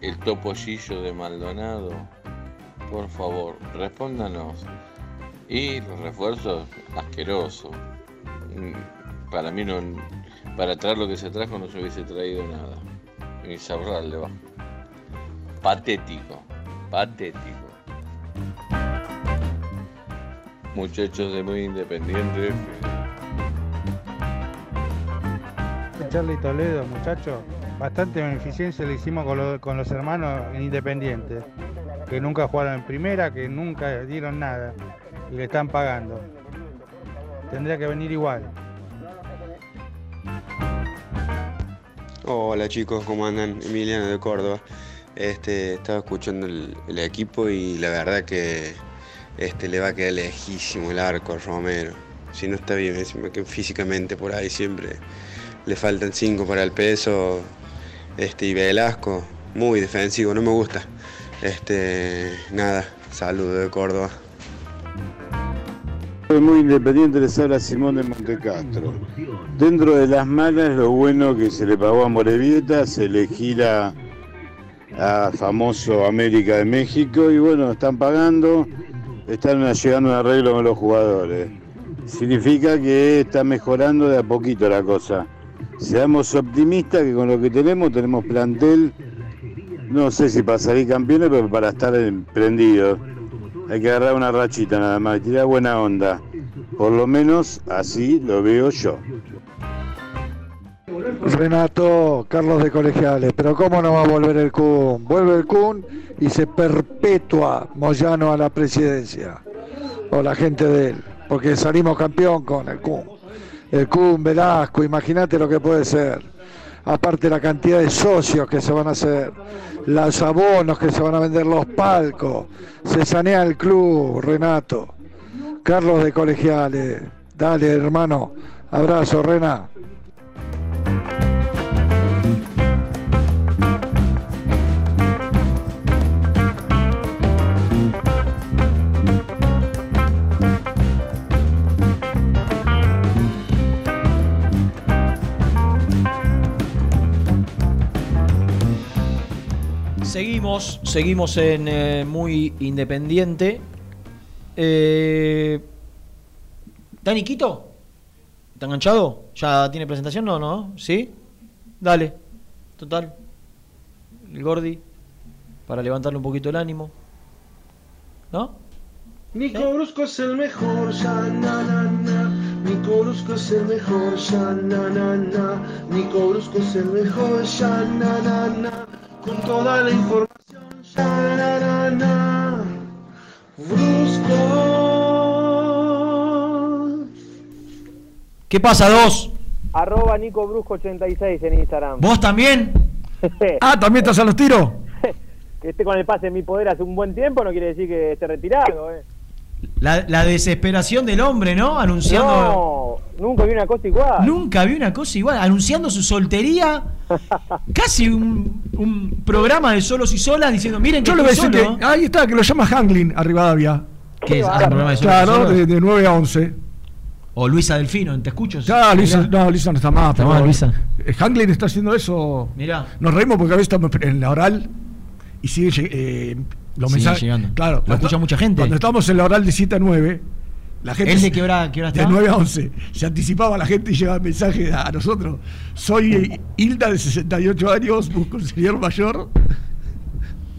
¿El topollillo de Maldonado? Por favor, respóndanos. Y los refuerzos, asqueroso. Para mí no. Para traer lo que se trajo no se hubiese traído nada. Ni Saurral le va. Patético. Patético. Muchachos de muy independiente. Charlie Toledo, muchachos, bastante beneficencia le hicimos con, lo- con los hermanos en Independiente, que nunca jugaron en primera, que nunca dieron nada y le están pagando. Tendría que venir igual. Hola chicos, ¿cómo andan? Emiliano de Córdoba. Este, estaba escuchando el, equipo y la verdad que este, le va a quedar lejísimo el arco a Romero. Si no está bien, físicamente por ahí siempre le faltan 5 para el peso. Este, y Velasco, muy defensivo, no me gusta. Este, nada, saludo de Córdoba. Muy independiente les habla Simón de Montecastro. Dentro de las malas, lo bueno que se le pagó a Morevieta, se le gira a famoso América de México y bueno, están pagando, están llegando a un arreglo con los jugadores. Significa que está mejorando de a poquito la cosa. Seamos optimistas que con lo que tenemos, tenemos plantel, no sé si para salir campeones, pero para estar emprendidos. Hay que agarrar una rachita nada más, tirar buena onda. Por lo menos así lo veo yo. Renato, Carlos de Colegiales, pero ¿cómo no va a volver el Kun? Vuelve el Kun y se perpetúa Moyano a la presidencia, o la gente de él, porque salimos campeón con el Kun. El Kun, Velasco, imagínate lo que puede ser. Aparte la cantidad de socios que se van a hacer, los abonos que se van a vender, los palcos, se sanea el club, Renato. Carlos de Colegiales, dale hermano, abrazo, Rena. Seguimos, seguimos en eh, muy independiente. Eh, ¿Dani Quito? ¿Está enganchado? ¿Ya tiene presentación? No, no. ¿Sí? Dale. Total. El Gordi. Para levantarle un poquito el ánimo. ¿No? Nico Brusco es el mejor, ya na na na. Nico Brusco es el mejor, ya na na na. Nico Brusco es el mejor, ya na na na. Con toda la información, ¿Qué pasa, dos? Arroba Nico Brusco 86 en Instagram. ¿Vos también? Ah, ¿también estás a los tiros? que esté con el pase en mi poder hace un buen tiempo no quiere decir que esté retirado, eh. La, la desesperación del hombre, ¿no? Anunciando. No, nunca vi una cosa igual. Nunca vi una cosa igual. Anunciando su soltería. casi un, un programa de solos y solas diciendo: Miren, Yo le voy a estoy decir solo. que ahí está, que lo llama Hangling a Rivadavia. ¿Qué es? Ah, un programa de solos y Claro, de, de 9 a 11. O Luisa Delfino, ¿te escucho? Ya, Luisa, no, Luisa no está más. Está más, Luisa. eh, Hangling está haciendo eso. Mirá. Nos reímos porque a veces estamos en la oral y sigue eh, los mensajes. llegando. Claro, Lo escucha mucha gente. Cuando estábamos en la oral de 7 a 9, la gente. ¿Él de qué hora, qué hora De está? 9 a 11. Se anticipaba la gente y llegaba el mensaje a nosotros. Soy eh, Hilda de 68 años, busco un señor mayor.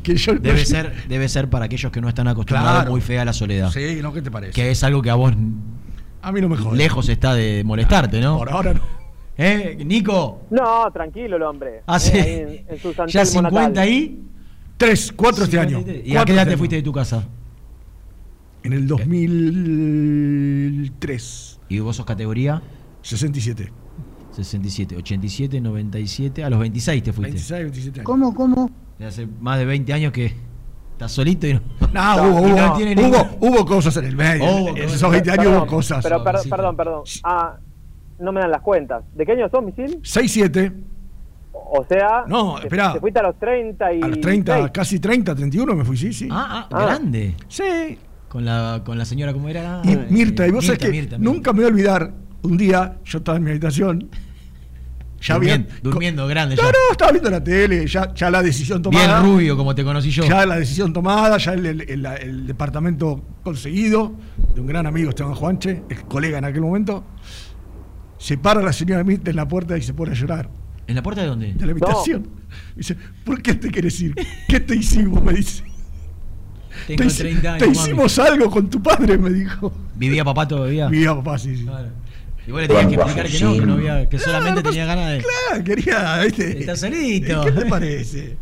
Que yo Debe ser, debe ser para aquellos que no están acostumbrados Claro. muy fea la soledad. Sí, ¿no? ¿Qué te parece? Que es algo que a vos A mí no me jode. lejos está de molestarte, ¿no? Por ahora no. ¿Eh, Nico? No, tranquilo el hombre. Hace- Eh, ahí en, en su ¿Ya Telmo 50 natal. ahí? 3, 4 este año. ¿Y a qué edad te fuiste de tu casa? En el 2003. ¿Y vos sos categoría? 67. 67, 87, 97, a los 26 te fuiste. 26, 27 años. ¿Cómo, cómo? De hace más de 20 años que estás solito y no, No, y hubo, no hubo, tiene hubo, ningún- hubo cosas en el medio. Hubo en esos 20 años Perdón, hubo cosas. Pero per- perdón, perdón. Ah, no me dan las cuentas. ¿De qué año sos, misil? 6, 7. O sea, No, te, esperá. te fuiste a los 30 y A los 30, casi 30, 31 me fui, sí, sí. Ah, ah, Ah. grande. Sí. Con la, con la señora, ¿cómo era? Y Eh, Mirta, y vos Mirta, sabés que Mirta, Mirta. nunca me voy a olvidar, un día yo estaba en mi habitación, ya. Durmiendo, durmiendo grande No, ya. no, estaba viendo la tele, ya, ya la decisión tomada. Bien rubio, como te conocí yo. Ya la decisión tomada, ya el, el- el- el departamento conseguido, de un gran amigo Esteban Juanche, el colega en aquel momento. Se para la señora Mirta en la puerta y se pone a llorar. ¿En la puerta de dónde? De la habitación. Dice, ¿por qué te querés ir? ¿Qué te hicimos? Me dice. Tengo te, hici- 30 años, te mami. hicimos algo con tu padre, me dijo. ¿Vivía papá todavía? Vivía papá, sí, sí. Y vos le tenías que explicar que no, que no había, que solamente tenía ganas de. Claro, quería, ¿viste? Está solito. ¿Qué te parece?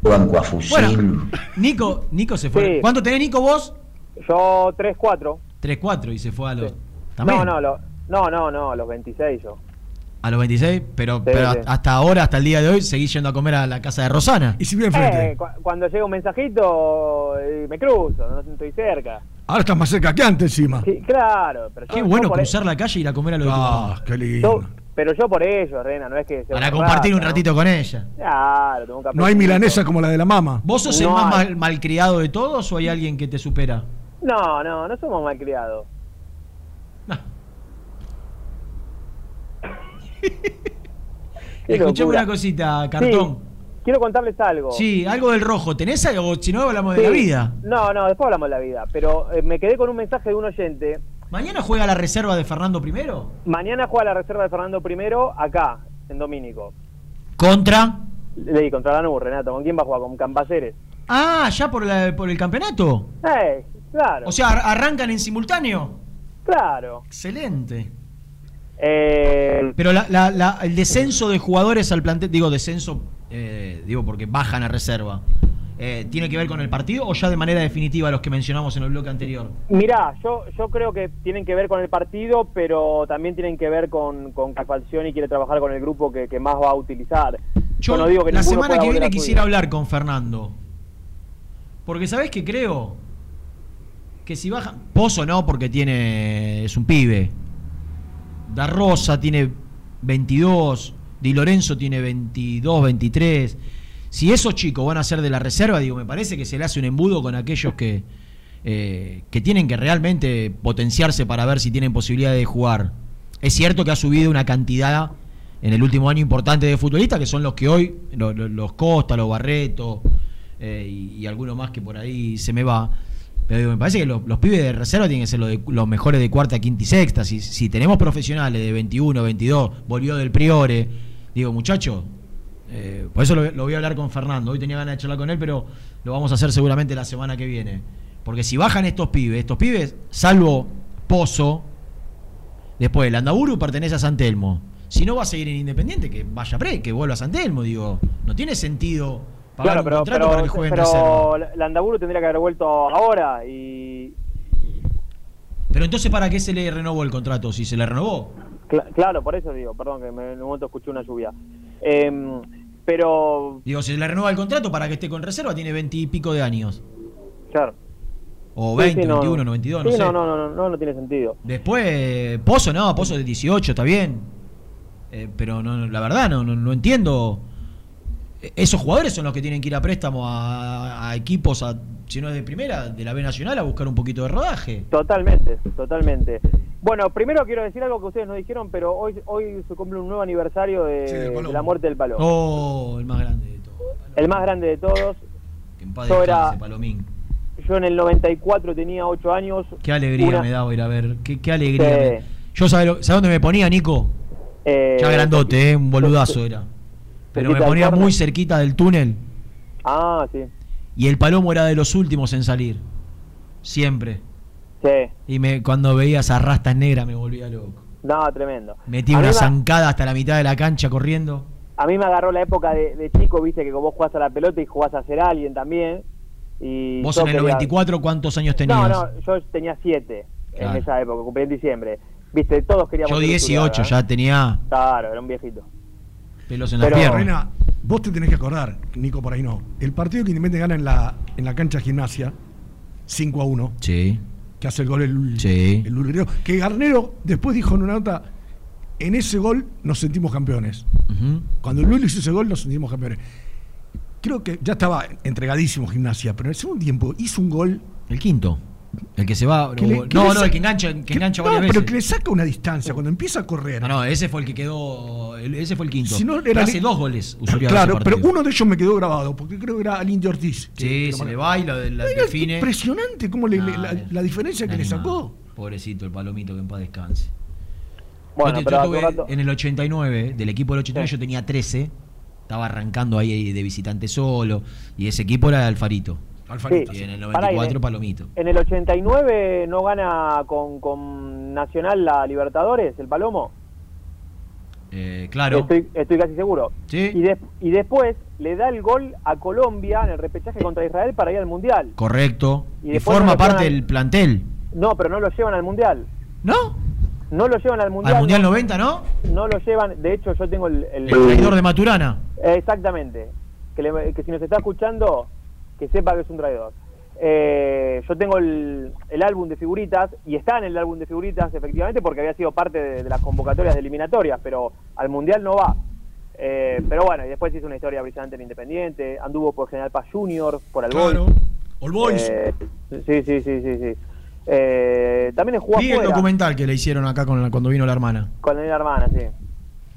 Banco a Bueno, Nico, Nico se fue. Sí. ¿Cuánto tenés, Nico, vos? Yo 3-4. 3-4 y se fue a los. No, ¿También? no, lo- no, no, no, a los 26 yo. A los 26, pero, pero sí. hasta ahora, hasta el día de hoy, seguís yendo a comer a la casa de Rosana. Y si bien Eh, cu- cuando llega un mensajito, eh, me cruzo, no estoy cerca. Ahora estás más cerca que antes encima. Sí, claro, pero Qué yo bueno cruzar la calle y ir a comer a lo de tu Ah, mamá. qué lindo. yo- pero yo por ello, Rena, no es que sea Para compartir un ratito con ella. Claro, tengo un No hay milanesa como la de la mama. ¿Vos sos el más mal- malcriado de todos o hay alguien que te supera? No, no, no somos malcriados. Qué Escuchame una cosita, cartón. Sí, quiero contarles algo. Sí, algo del rojo. ¿Tenés algo? Si no, hablamos de la vida. No, no, después hablamos de la vida. Pero eh, me quedé con un mensaje de un oyente. ¿Mañana juega la reserva de Fernando primero? Mañana juega la reserva de Fernando I acá, en Domínico. ¿Contra? Le di contra Lanús, Renato. ¿Con quién va a jugar? ¿Con Campaceres? Ah, ya por, la- por el campeonato. Eh, claro. O sea, ar- arrancan en simultáneo. Claro. Excelente. Eh, Pero la- la- la- el descenso de jugadores al plantel, digo descenso, eh, digo porque bajan a reserva, eh, ¿tiene que ver con el partido o ya de manera definitiva los que mencionamos en el bloque anterior? Mirá, yo, yo creo que tienen que ver con el partido, pero también tienen que ver con, con Falcioni quiere trabajar con el grupo que, que más va a utilizar. Yo, no digo que la semana que viene quisiera hablar con Fernando. Porque sabés que creo que si baja. Pozo no, porque tiene. es un pibe. Da Rosa tiene 22. Di Lorenzo tiene 22, 23. Si esos chicos van a ser de la reserva, digo, me parece que se le hace un embudo con aquellos que, eh, que tienen que realmente potenciarse para ver si tienen posibilidad de jugar. Es cierto que ha subido una cantidad en el último año importante de futbolistas, que son los que hoy, lo- lo- los Costa, los Barreto eh, y, y alguno más que por ahí se me va. Me parece que los, pibes de reserva tienen que ser los, mejores de cuarta, quinta y sexta. Si, si tenemos profesionales de 21, 22, volvió del Priore, digo, muchacho, eh, por eso lo, lo voy a hablar con Fernando. Hoy tenía ganas de charlar con él, pero lo vamos a hacer seguramente la semana que viene. Porque si bajan estos pibes, estos pibes, salvo Pozo, después el Andaburu pertenece a San Telmo. Si no va a seguir en Independiente, que vaya pre, que vuelva a San Telmo, digo. No tiene sentido Claro, pero, contrato pero, para que juegue en reserva. pero Landaburu tendría que haber vuelto ahora y Pero entonces, ¿para qué se le renovó el contrato? Si se le renovó. cla- claro, por eso digo, perdón que me- en un momento escuché una lluvia. Em, pero Digo, si se le renueva el contrato para que esté con reserva, tiene 20 y pico de años. claro. O Sí, 20, sí, no, 21, 92, no sí, sé. no, no, no, no, no tiene sentido. Después, Pozo no, Pozo de 18, está bien. Eh, pero no, la verdad, no, no, no entiendo. Esos jugadores son los que tienen que ir a préstamo a, a equipos, a, si no es de primera, de la B Nacional, a buscar un poquito de rodaje. Totalmente, totalmente. Bueno, primero quiero decir algo que ustedes no dijeron, pero hoy hoy se cumple un nuevo aniversario de, Sí, la muerte del palo. Oh, el más grande de todos. El más grande de todos. Que en paz Yo era- Palomín. Yo en el 94 tenía 8 años. Qué alegría Una- me daba ir a ver. Qué, qué alegría. Sí. me- Yo, ¿sabes dónde me ponía, Nico? Eh, Ya grandote, eh, un boludazo era. Pero me ponía muy cerquita del túnel. Ah, sí. Y el palomo era de los últimos en salir. Siempre. Sí. Y me, cuando veía esas rastas negras me volvía loco. No, tremendo. Metí A una zancada hasta la mitad de la cancha corriendo. A mí me agarró la época de, de chico, viste, que vos jugás a la pelota y jugás a ser alguien también. Y Vos en el quería- 94, ¿cuántos años tenías? No, no, yo tenía 7 en esa época, cumplí en diciembre. Viste, todos queríamos Yo ser 18 Uriaga, ya tenía Claro, era un viejito. Pelos en las Pero, piernas. Reina, vos te tenés que acordar, Nico por ahí no. El partido que Independiente gana en la, en la cancha de gimnasia, 5 a 1, Sí. que hace el gol el, Sí. el que Garnero después dijo en una nota, en ese gol nos sentimos campeones. Ujú. Cuando el Luli hizo ese gol nos sentimos campeones. Creo que ya estaba entregadísimo gimnasia, pero en el segundo tiempo hizo un gol. El quinto. El que se va. Que le- que no, no, el que engancha, el que engancha no, varias pero veces. que le saca una distancia cuando empieza a correr. No, no, ese fue el que quedó. Ese fue el quinto. Si no, Pero era hace dos goles. Usuriaga Claro, pero uno de ellos me quedó grabado, porque creo que era al Indio Ortiz. que- Sí, que se le va y lo, la Era define. Impresionante cómo le- No, la, la diferencia que le sacó. Pobrecito, el palomito que en paz descanse. Bueno, yo, te- pero yo tuve rato- en el 89, del equipo del 89 yo tenía 13. Estaba arrancando ahí de visitante solo. Y ese equipo era Alfarito. Alfarito. Y en el Pará, 94, y en- Palomito. En el 89 no gana con, con Nacional la Libertadores, el Palomo. Eh, claro. Estoy, estoy casi seguro. Sí. Y, y después le da el gol a Colombia en el repechaje contra Israel para ir al Mundial. Correcto. Y forma no parte del plantel. No, pero no lo llevan al Mundial. ¿No? No lo llevan al Mundial. Al Mundial no, 90, ¿no? no lo llevan. De hecho, yo tengo el. el- El traidor de Maturana. Eh, Exactamente. Que, le- que si nos está escuchando, que sepa que es un traidor. Eh, yo tengo el, el álbum de figuritas y está en el álbum de figuritas efectivamente porque había sido parte de, de las convocatorias de eliminatorias, pero al Mundial no va. Eh, pero bueno, y después hizo una historia brillante en Independiente, anduvo por General Paz Junior, por Alboy. Claro. All Boys. Eh, sí, sí, sí, sí, sí. Eh, también jugó Vi el documental que le hicieron acá con la- cuando vino la hermana. con la hermana, sí.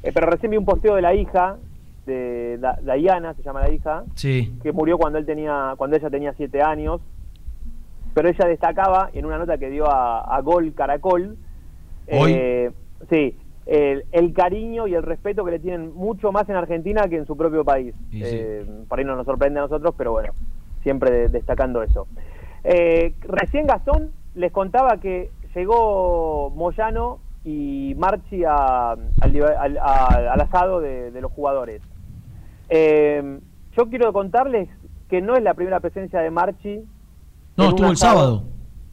Eh, pero recién vi un posteo de la hija, de Da- Diana, se llama la hija, Sí. que murió cuando él tenía, cuando ella tenía siete años. Pero ella destacaba en una nota que dio a, a Gol Caracol, Hoy. eh, sí, el, el cariño y el respeto que le tienen mucho más en Argentina que en su propio país. Sí. Eh, por ahí no nos sorprende a nosotros, pero bueno, siempre de- destacando eso. Eh, recién Gastón les contaba que llegó Moyano y Marchi a- al, libe- al- a- al asado de, de los jugadores. Eh, yo quiero contarles que no es la primera presencia de Marchi. No, estuvo el sábado.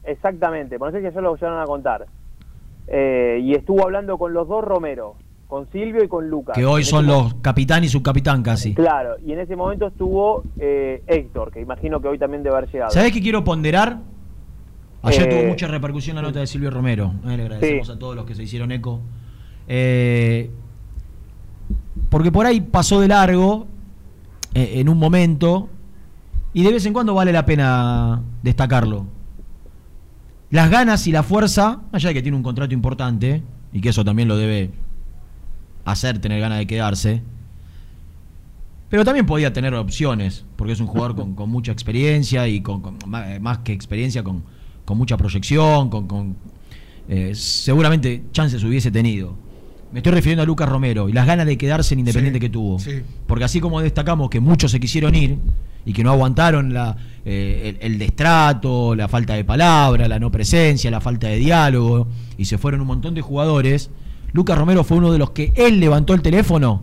Exactamente, por no sé si ya lo llegaron a contar. Eh, y estuvo hablando con los dos Romero, con Silvio y con Lucas. Que hoy son los capitán y subcapitán casi. Claro, y en ese momento estuvo eh, Héctor, que imagino que hoy también debe haber llegado. ¿Sabés qué quiero ponderar? Ayer Eh, tuvo mucha repercusión la nota de Silvio Romero. Eh, le agradecemos Sí. a todos los que se hicieron eco. Eh, porque por ahí pasó de largo eh, en un momento y de vez en cuando vale la pena destacarlo. Las ganas y la fuerza, allá de que tiene un contrato importante y que eso también lo debe hacer tener ganas de quedarse. Pero también podía tener opciones, porque es un jugador con, mucha experiencia y con, ma- más, que experiencia, con, mucha proyección, con, con, eh, seguramente chances hubiese tenido. Me estoy refiriendo a Lucas Romero y las ganas de quedarse en Independiente que tuvo. Porque así como destacamos que muchos se quisieron ir y que no aguantaron la, eh, el, el destrato, la falta de palabra, la no presencia, la falta de diálogo, y se fueron un montón de jugadores, Lucas Romero fue uno de los que él levantó el teléfono,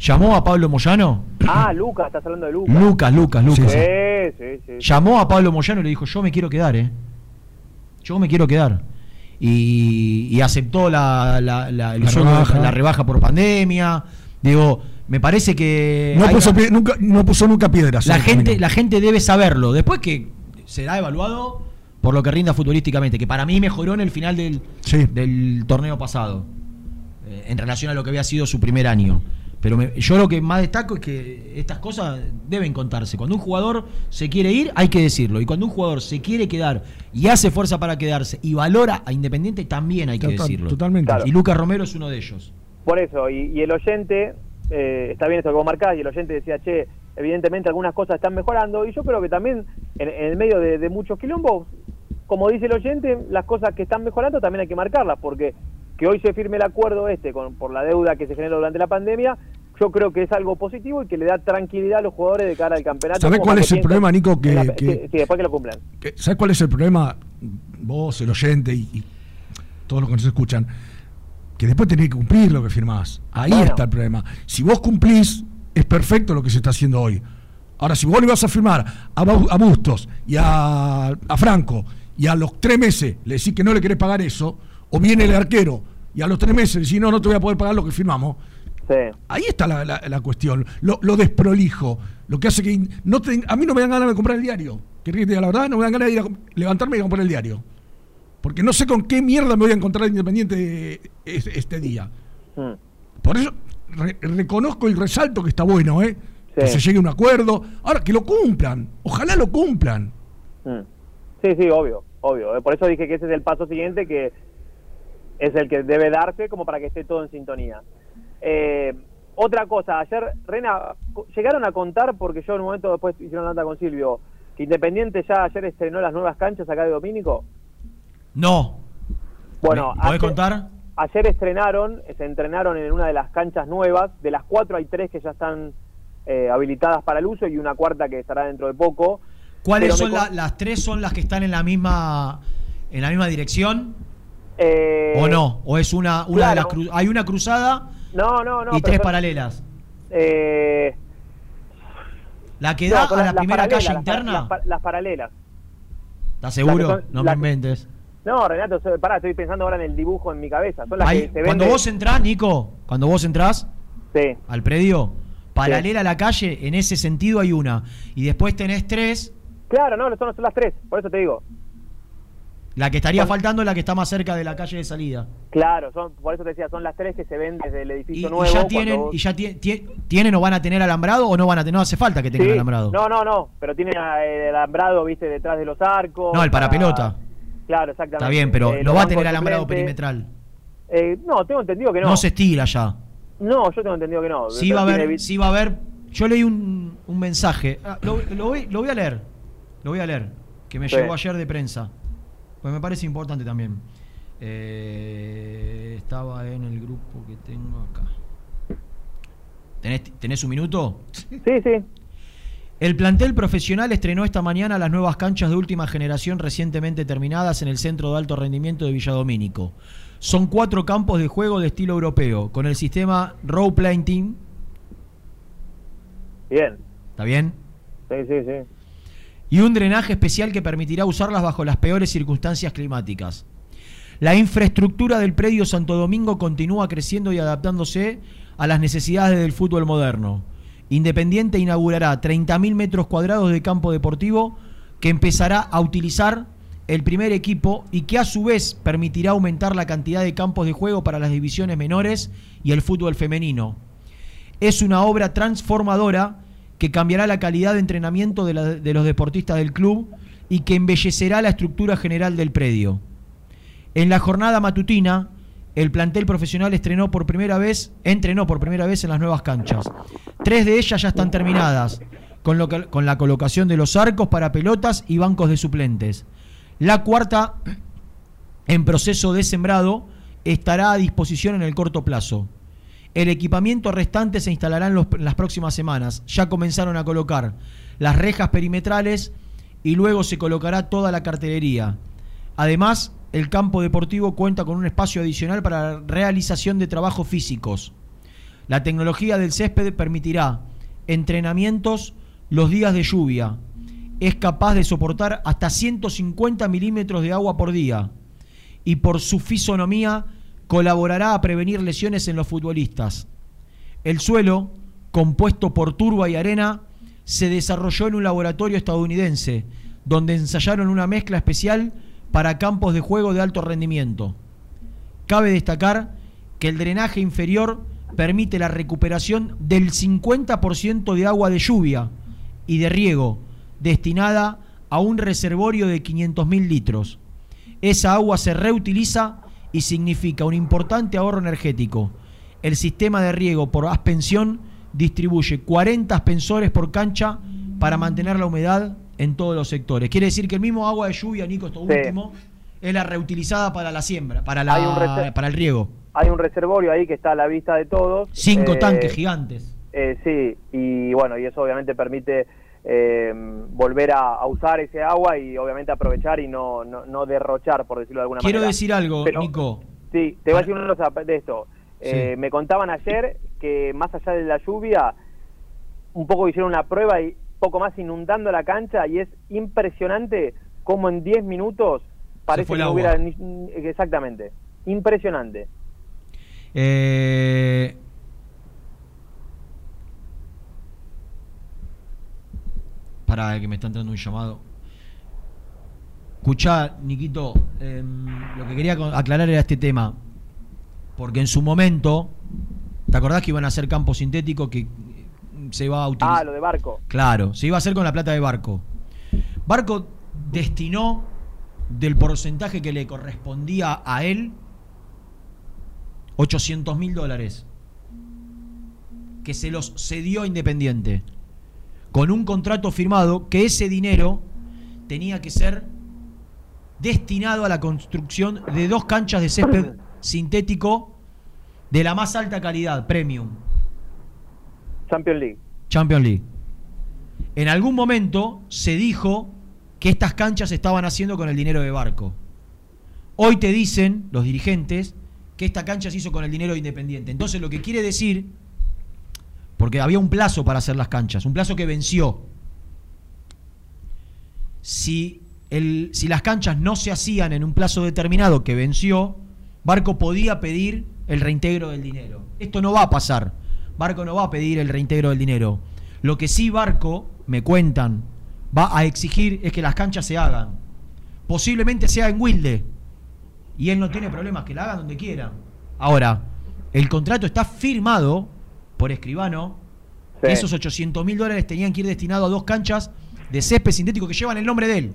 llamó a Pablo Moyano, Ah, Lucas, estás hablando de Lucas. Lucas, Lucas, Lucas. Sí, sí, sí. llamó a Pablo Moyano y le dijo, yo me quiero quedar, ¿eh? Yo me quiero quedar. Y, y aceptó la, la, la- el rebaja. la rebaja por pandemia. Digo, me parece que... No puso, nunca, no puso nunca piedras. la gente, camino. la gente debe saberlo. Después que será evaluado por lo que rinda futbolísticamente, que para mí mejoró en el final del, del torneo pasado, eh, en relación a lo que había sido su primer año. Pero me- yo lo que más destaco es que estas cosas deben contarse. Cuando un jugador se quiere ir, hay que decirlo. Y cuando un jugador se quiere quedar y hace fuerza para quedarse y valora a Independiente, también hay que Total- decirlo. totalmente. Claro. Y Lucas Romero es uno de ellos. Por eso, y, y el oyente, eh, está bien esto que vos marcás, y el oyente decía, che, evidentemente algunas cosas están mejorando, y yo creo que también en, en el medio de, de muchos quilombos, como dice el oyente, las cosas que están mejorando también hay que marcarlas, porque que hoy se firme el acuerdo este con, por la deuda que se generó durante la pandemia, yo creo que es algo positivo y que le da tranquilidad a los jugadores de cara al campeonato. ¿Sabés como cuál es el problema, Nico? Que- en la- que- sí, después que lo cumplan. ¿Sabes cuál es el problema? Vos, el oyente y, y todos los que nos escuchan, que después tenés que cumplir lo que firmás. Ahí Bueno. está el problema. Si vos cumplís, es perfecto lo que se está haciendo hoy. Ahora, si vos le vas a firmar a, a Bustos y a, a Franco y a los tres meses le decís que no le querés pagar eso, o viene el arquero y a los tres meses decís no, no te voy a poder pagar lo que firmamos, Ahí está la, la- la cuestión, lo, lo desprolijo, lo que hace que no te- a mí no me dan ganas de comprar el diario. ¿Querés que la verdad? No me dan ganas de ir a levantarme y comprar el diario. Porque no sé con qué mierda me voy a encontrar Independiente es- este día. Mm. Por eso re- reconozco y resalto que está bueno, ¿eh? Que se llegue a un acuerdo. Ahora, que lo cumplan. Ojalá lo cumplan. Mm. Sí, sí, obvio, obvio. Eh, Por eso dije que ese es el paso siguiente que es el que debe darse como para que esté todo en sintonía. Eh, otra cosa, ayer, Rena, llegaron a contar, porque yo en un momento después hicieron la nota con Silvio, que Independiente ya ayer estrenó las nuevas canchas acá de Domínico. No. Bueno, ¿Me- ¿podés ayer- contar? Ayer estrenaron, se entrenaron en una de las canchas nuevas, de las cuatro hay tres que ya están eh, habilitadas para el uso y una cuarta que estará dentro de poco. ¿Cuáles Pero son la- las tres? ¿Son las que están en la misma en la misma dirección? Eh, ¿O no? ¿O es una, una de las cru- hay una cruzada No, no, no. y tres paralelas? Eh, ¿La que da a la primera calle interna? Las, pa- las paralelas. ¿Estás seguro? son- no me inventes. No, Renato, pará, estoy pensando ahora en el dibujo en mi cabeza. Son las Ahí, que se cuando vos entrás, Nico, cuando vos entrás Sí. al predio, paralela a la calle, en ese sentido hay una. Y después tenés tres. Claro, no, son, son las tres, por eso te digo. La que estaría faltando es la que está más cerca de la calle de salida. Claro, son, por eso te decía, son las tres que se ven desde el Y, edificio y nuevo. ya cuando tienen, vos- y ya tie- tie- tienen o van a tener alambrado o no van a tener, no hace falta que tengan Sí, alambrado. No, no, no, pero tienen eh, el alambrado, viste, detrás de los arcos. No, el para pelota. Claro, exactamente. Está bien, pero Eh, los va a tener alambrado perimetral. Eh, no, tengo entendido que no. No se estila ya. No, yo tengo entendido que no. Sí va a tiene haber, sí va a haber. Yo leí un, un mensaje. Ah, lo, lo voy, lo voy a leer. Lo voy a leer. Que me Sí. llegó ayer de prensa. Pues me parece importante también. Eh, estaba en el grupo que tengo acá. ¿Tenés, tenés un minuto? Sí, sí. El plantel profesional estrenó esta mañana las nuevas canchas de última generación recientemente terminadas en el Centro de Alto Rendimiento de Villadomínico. Son cuatro campos de juego de estilo europeo, con el sistema Row Planting. Bien. ¿Está bien? Sí, sí, sí. Y un drenaje especial que permitirá usarlas bajo las peores circunstancias climáticas. La infraestructura del predio Santo Domingo continúa creciendo y adaptándose a las necesidades del fútbol moderno. Independiente inaugurará 30.000 metros cuadrados de campo deportivo que empezará a utilizar el primer equipo y que a su vez permitirá aumentar la cantidad de campos de juego para las divisiones menores y el fútbol femenino. Es una obra transformadora que cambiará la calidad de entrenamiento de, los deportistas del club y que embellecerá la estructura general del predio. En la jornada matutina, el plantel profesional estrenó por primera vez, entrenó por primera vez en las nuevas canchas. Tres de ellas ya están terminadas, con, lo que- con la colocación de los arcos para pelotas y bancos de suplentes. La cuarta, en proceso de sembrado, estará a disposición en el corto plazo. El equipamiento restante se instalará en, las próximas semanas. Ya comenzaron a colocar las rejas perimetrales y luego se colocará toda la cartelería. Además, el campo deportivo cuenta con un espacio adicional para la realización de trabajos físicos. La tecnología del césped permitirá entrenamientos los días de lluvia. Es capaz de soportar hasta 150 milímetros de agua por día y por su fisonomía colaborará a prevenir lesiones en los futbolistas. El suelo, compuesto por turba y arena, se desarrolló en un laboratorio estadounidense, donde ensayaron una mezcla especial para campos de juego de alto rendimiento. Cabe destacar que el drenaje inferior permite la recuperación del 50% de agua de lluvia y de riego destinada a un reservorio de 500.000 litros. Esa agua se reutiliza y significa un importante ahorro energético. El sistema de riego por aspensión distribuye 40 aspersores por cancha para mantener la humedad en todos los sectores. Quiere decir que el mismo agua de lluvia, Nico, esto Sí. último, es la reutilizada para la siembra, para, la, para el riego. Hay un reservorio ahí que está a la vista de todos. Cinco Eh, tanques gigantes. eh, sí, y bueno, y eso obviamente permite eh, volver a, a usar ese agua y obviamente aprovechar y no, no, no derrochar, por decirlo de alguna Quiero manera. decir algo, Pero- Nico. Sí, te voy a decir una cosa de esto. Eh. Me contaban ayer que más allá de la lluvia, un poco hicieron una prueba y poco más inundando la cancha y es impresionante cómo en 10 minutos parece que no hubiera... Exactamente. Impresionante. Eh, para que me está entrando un llamado. Escuchá, Niquito, em, lo que quería aclarar era este tema. Porque en su momento, ¿te acordás que iban a hacer campo sintético que eh, se iba a utilizar? Ah, lo de barco. Claro, se iba a hacer con la plata de Barco. Barco destinó del porcentaje que le correspondía a él 800 mil dólares que se los cedió a Independiente con un contrato firmado que ese dinero tenía que ser destinado a la construcción de dos canchas de césped sintético de la más alta calidad, premium. Champions League. Champions League. En algún momento se dijo que estas canchas se estaban haciendo con el dinero de Barco. Hoy te dicen los dirigentes que esta cancha se hizo con el dinero de Independiente. Entonces lo que quiere decir, porque había un plazo para hacer las canchas, un plazo que venció. Si, el, si las canchas no se hacían en un plazo determinado que venció, Barco podía pedir el reintegro del dinero. Esto no va a pasar. Barco no va a pedir el reintegro del dinero. Lo que sí Barco, me cuentan, va a exigir es que las canchas se hagan. Posiblemente sea en Wilde. Y él no tiene problemas, que la hagan donde quiera. Ahora, el contrato está firmado por escribano. que esos 800 mil dólares tenían que ir destinados a dos canchas de césped sintético que llevan el nombre de él.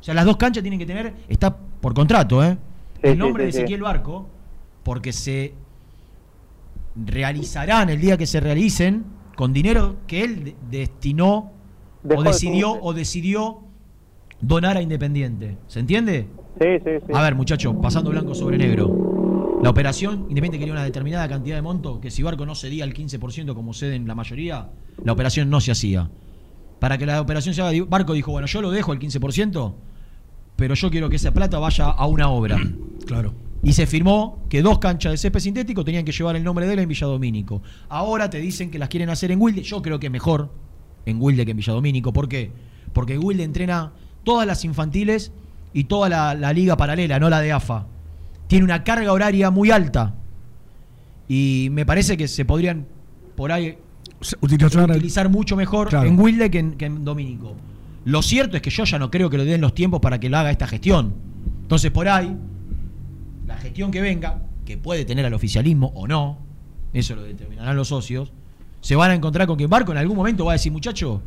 O sea, las dos canchas tienen que tener, está por contrato, ¿eh? Sí, el nombre sí, de. Ezequiel Barco, porque se realizarán el día que se realicen con dinero que él de- destinó Dejó o de decidió o decidió donar a Independiente. ¿Se entiende? Sí, sí, sí. A ver, muchachos, pasando blanco sobre negro. La operación, Independiente quería una determinada cantidad de monto, que si Barco no cedía el 15% como ceden la mayoría, la operación no se hacía. Para que la operación se haga, Barco dijo, bueno, yo lo dejo el 15%, pero yo quiero que esa plata vaya a una obra. Claro. Y se firmó que dos canchas de césped sintético tenían que llevar el nombre de él en Villadomínico. Ahora te dicen que las quieren hacer en Wilde. Yo creo que mejor en Wilde que en Villadomínico. ¿Por qué? Porque Wilde entrena todas las infantiles y toda la, la liga paralela, no la de AFA. Tiene una carga horaria muy alta. Y me parece que se podrían por ahí utilizar, utilizar mucho mejor Claro. en Wilde que en, que en Domínico. Lo cierto es que yo ya no creo que le den los tiempos para que lo haga esta gestión. Entonces, por ahí, la gestión que venga, que puede tener al oficialismo o no, eso lo determinarán los socios, se van a encontrar con que Barco en algún momento va a decir, muchacho,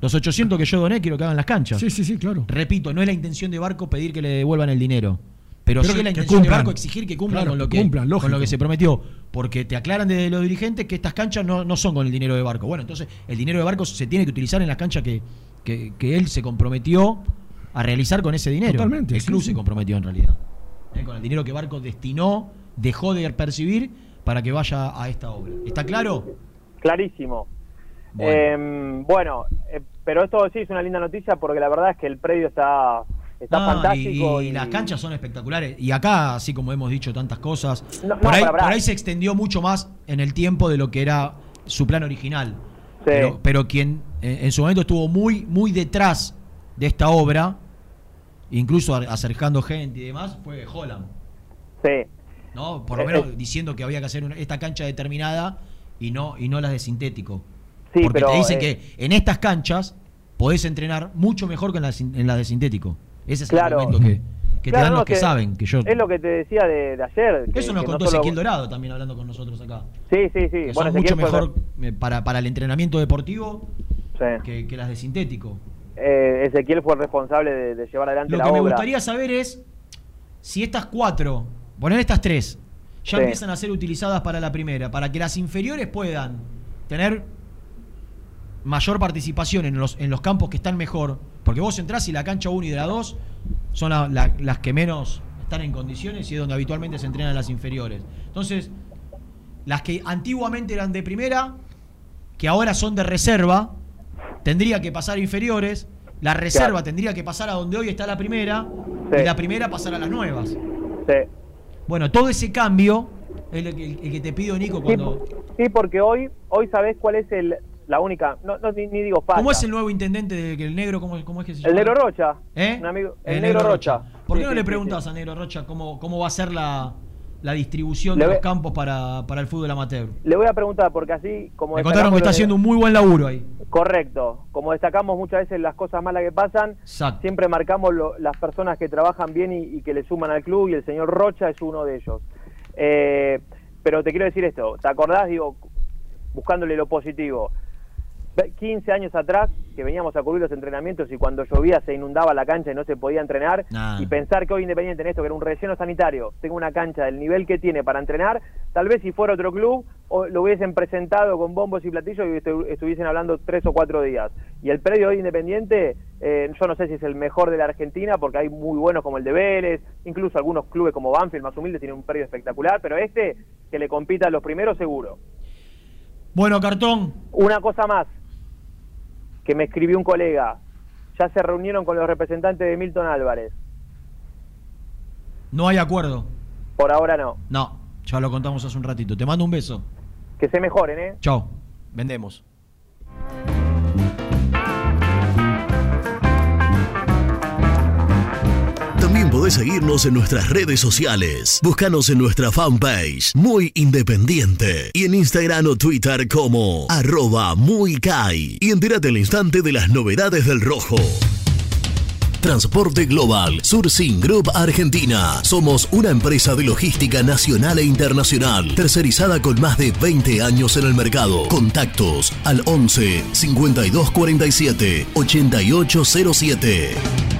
los 800 que yo doné quiero que hagan las canchas. Sí, sí, sí, claro. Repito, no es la intención de Barco pedir que le devuelvan el dinero. Pero, Pero sí es la que intención de cumplan. Barco exigir que cumplan, Claro, con, lo que que, cumplan, con lo que se prometió. Porque te aclaran desde los dirigentes que estas canchas no, no son con el dinero de Barco. Bueno, entonces el dinero de Barco se tiene que utilizar en las canchas que, que, que él se comprometió a realizar con ese dinero. Totalmente, El sí, club sí. se comprometió en realidad. Eh, Con el dinero que Barco destinó, dejó de percibir para que vaya a esta obra. ¿Está claro? Clarísimo. Bueno. Bueno eh, pero esto sí es una linda noticia porque la verdad es que el predio está, está No, fantástico. y, y las canchas son espectaculares. Y acá, así como hemos dicho tantas cosas, No, no, por, ahí, por se extendió mucho más en el tiempo de lo que era su plan original. Sí. Pero, pero quien eh, en su momento estuvo muy, muy detrás de esta obra, incluso acercando gente y demás, fue Holland. Sí. ¿no? Por lo Eh, menos eh. diciendo que había que hacer una- esta cancha determinada y no, y no las de sintético. Sí, Porque pero, te dicen eh, que en estas canchas podés entrenar mucho mejor que en las sin- en las de sintético. Ese es Claro. el argumento que, que Claro, te dan no, los que, que saben. Que yo, Es lo que te decía de, de ayer. que- eso nos que no contó Ezequiel Dorado también hablando con nosotros acá. Sí, sí, sí. Que Bueno, son mucho fue- mejor eh, para, para el entrenamiento deportivo Sí. que, que las de sintético. eh, Ezequiel fue el responsable de, de llevar adelante Lo la que me obra. gustaría saber es si estas cuatro, poner estas tres, ya Sí. empiezan a ser utilizadas para la primera, para que las inferiores puedan tener mayor participación en los, en los campos que están mejor. Porque vos entrás y la cancha 1 y de la 2 son la- la- las que menos están en condiciones y es donde habitualmente se entrenan las inferiores. Entonces, las que antiguamente eran de primera, que ahora son de reserva, tendría que pasar a inferiores. La reserva tendría que pasar a donde hoy está la primera. Y la primera pasar a las nuevas. Bueno, todo ese cambio es el que, el que te pido, Nico, cuando. Sí, porque hoy, hoy sabés cuál es el, la única, no, no ni, ni digo. ¿Cómo es el nuevo intendente de que el negro? ¿Cómo, cómo es que se llama? El Negro Rocha. ¿Eh? Un amigo, el, Negro, Rocha. ¿Por qué Sí, no sí, le sí, preguntas a Negro Rocha cómo, cómo va a ser la, la distribución Le de los campos para, para el fútbol amateur? Le voy a preguntar, porque así, como Me contaron que está haciendo un muy buen laburo ahí. Correcto. Como destacamos muchas veces las cosas malas que pasan, Exacto. siempre marcamos lo- las personas que trabajan bien y, y que le suman al club, y el señor Rocha es uno de ellos. Eh, pero te quiero decir esto, ¿te acordás, digo, buscándole lo positivo? Ve- 15 años atrás, que veníamos a cubrir los entrenamientos y cuando llovía se inundaba la cancha y no se podía entrenar, Nah. y pensar que hoy Independiente en esto, que era un relleno sanitario, tenga una cancha del nivel que tiene para entrenar, tal vez si fuera otro club, lo hubiesen presentado con bombos y platillos y estu- estuviesen hablando tres o cuatro días. Y el predio hoy Independiente, eh, yo no sé si es el mejor de la Argentina, porque hay muy buenos como el de Vélez, incluso algunos clubes como Banfield, más humildes, tienen un predio espectacular, pero este, que le compita a los primeros, seguro. Bueno, cartón. Una cosa más, que me escribió un colega, ya se reunieron con los representantes de Milton Álvarez. No hay acuerdo. Por ahora no. No, ya lo contamos hace un ratito. Te mando un beso. Que se mejoren, ¿eh? Chao. Vendemos. Podés seguirnos en nuestras redes sociales. Búscanos en nuestra fanpage, Muy Independiente. Y en Instagram o Twitter como arroba muy Kai. Y entérate al instante de las novedades del rojo. Transporte Global, Surcing Group Argentina. Somos una empresa de logística nacional e internacional, tercerizada con más de 20 años en el mercado. Contactos al 11 5247 8807.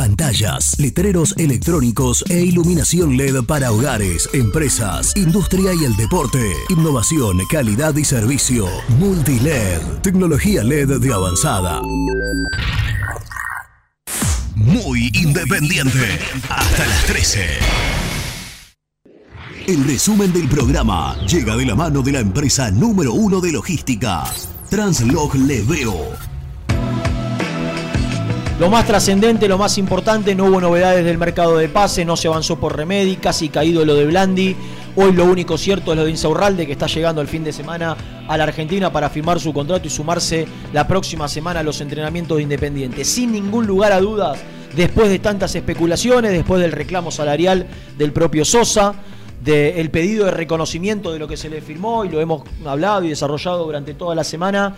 Pantallas, letreros electrónicos e iluminación LED para hogares, empresas, industria y el deporte. Innovación, calidad y servicio. Multiled, tecnología LED de avanzada. Muy independiente. Hasta las 13. El resumen del programa llega de la mano de la empresa número uno de logística, Translog Leveo. Lo más trascendente, lo más importante, no hubo novedades del mercado de pase, no se avanzó por Remedi, casi caído lo de Blandi. Hoy lo único cierto es lo de Insaurralde, que está llegando el fin de semana a la Argentina para firmar su contrato y sumarse la próxima semana a los entrenamientos de Independiente. Sin ningún lugar a dudas, después de tantas especulaciones, después del reclamo salarial del propio Sosa, del pedido de reconocimiento de lo que se le firmó y lo hemos hablado y desarrollado durante toda la semana.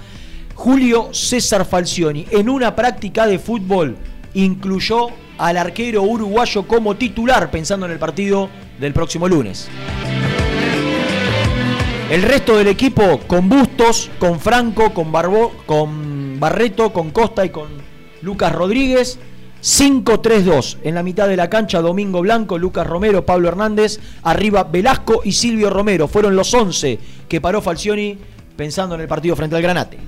Julio César Falcioni en una práctica de fútbol incluyó al arquero uruguayo como titular pensando en el partido del próximo lunes. El resto del equipo con Bustos, con Franco, con, Barbo, con Barreto, con Costa y con Lucas Rodríguez. 5-3-2 en la mitad de la cancha Domingo Blanco, Lucas Romero, Pablo Hernández, arriba Velasco y Silvio Romero. Fueron los 11 que paró Falcioni pensando en el partido frente al Granate.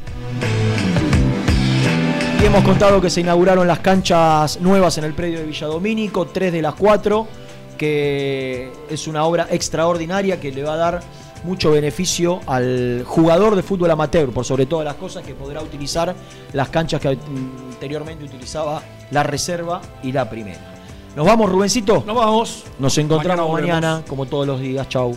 Hemos contado que se inauguraron las canchas nuevas en el predio de Villadomínico, tres de las cuatro, que es una obra extraordinaria que le va a dar mucho beneficio al jugador de fútbol amateur, por sobre todas las cosas, que podrá utilizar las canchas que anteriormente utilizaba la reserva y la primera. ¿Nos vamos, Rubencito? Nos vamos. Nos encontramos Mañana mañana, como todos los días. Chau.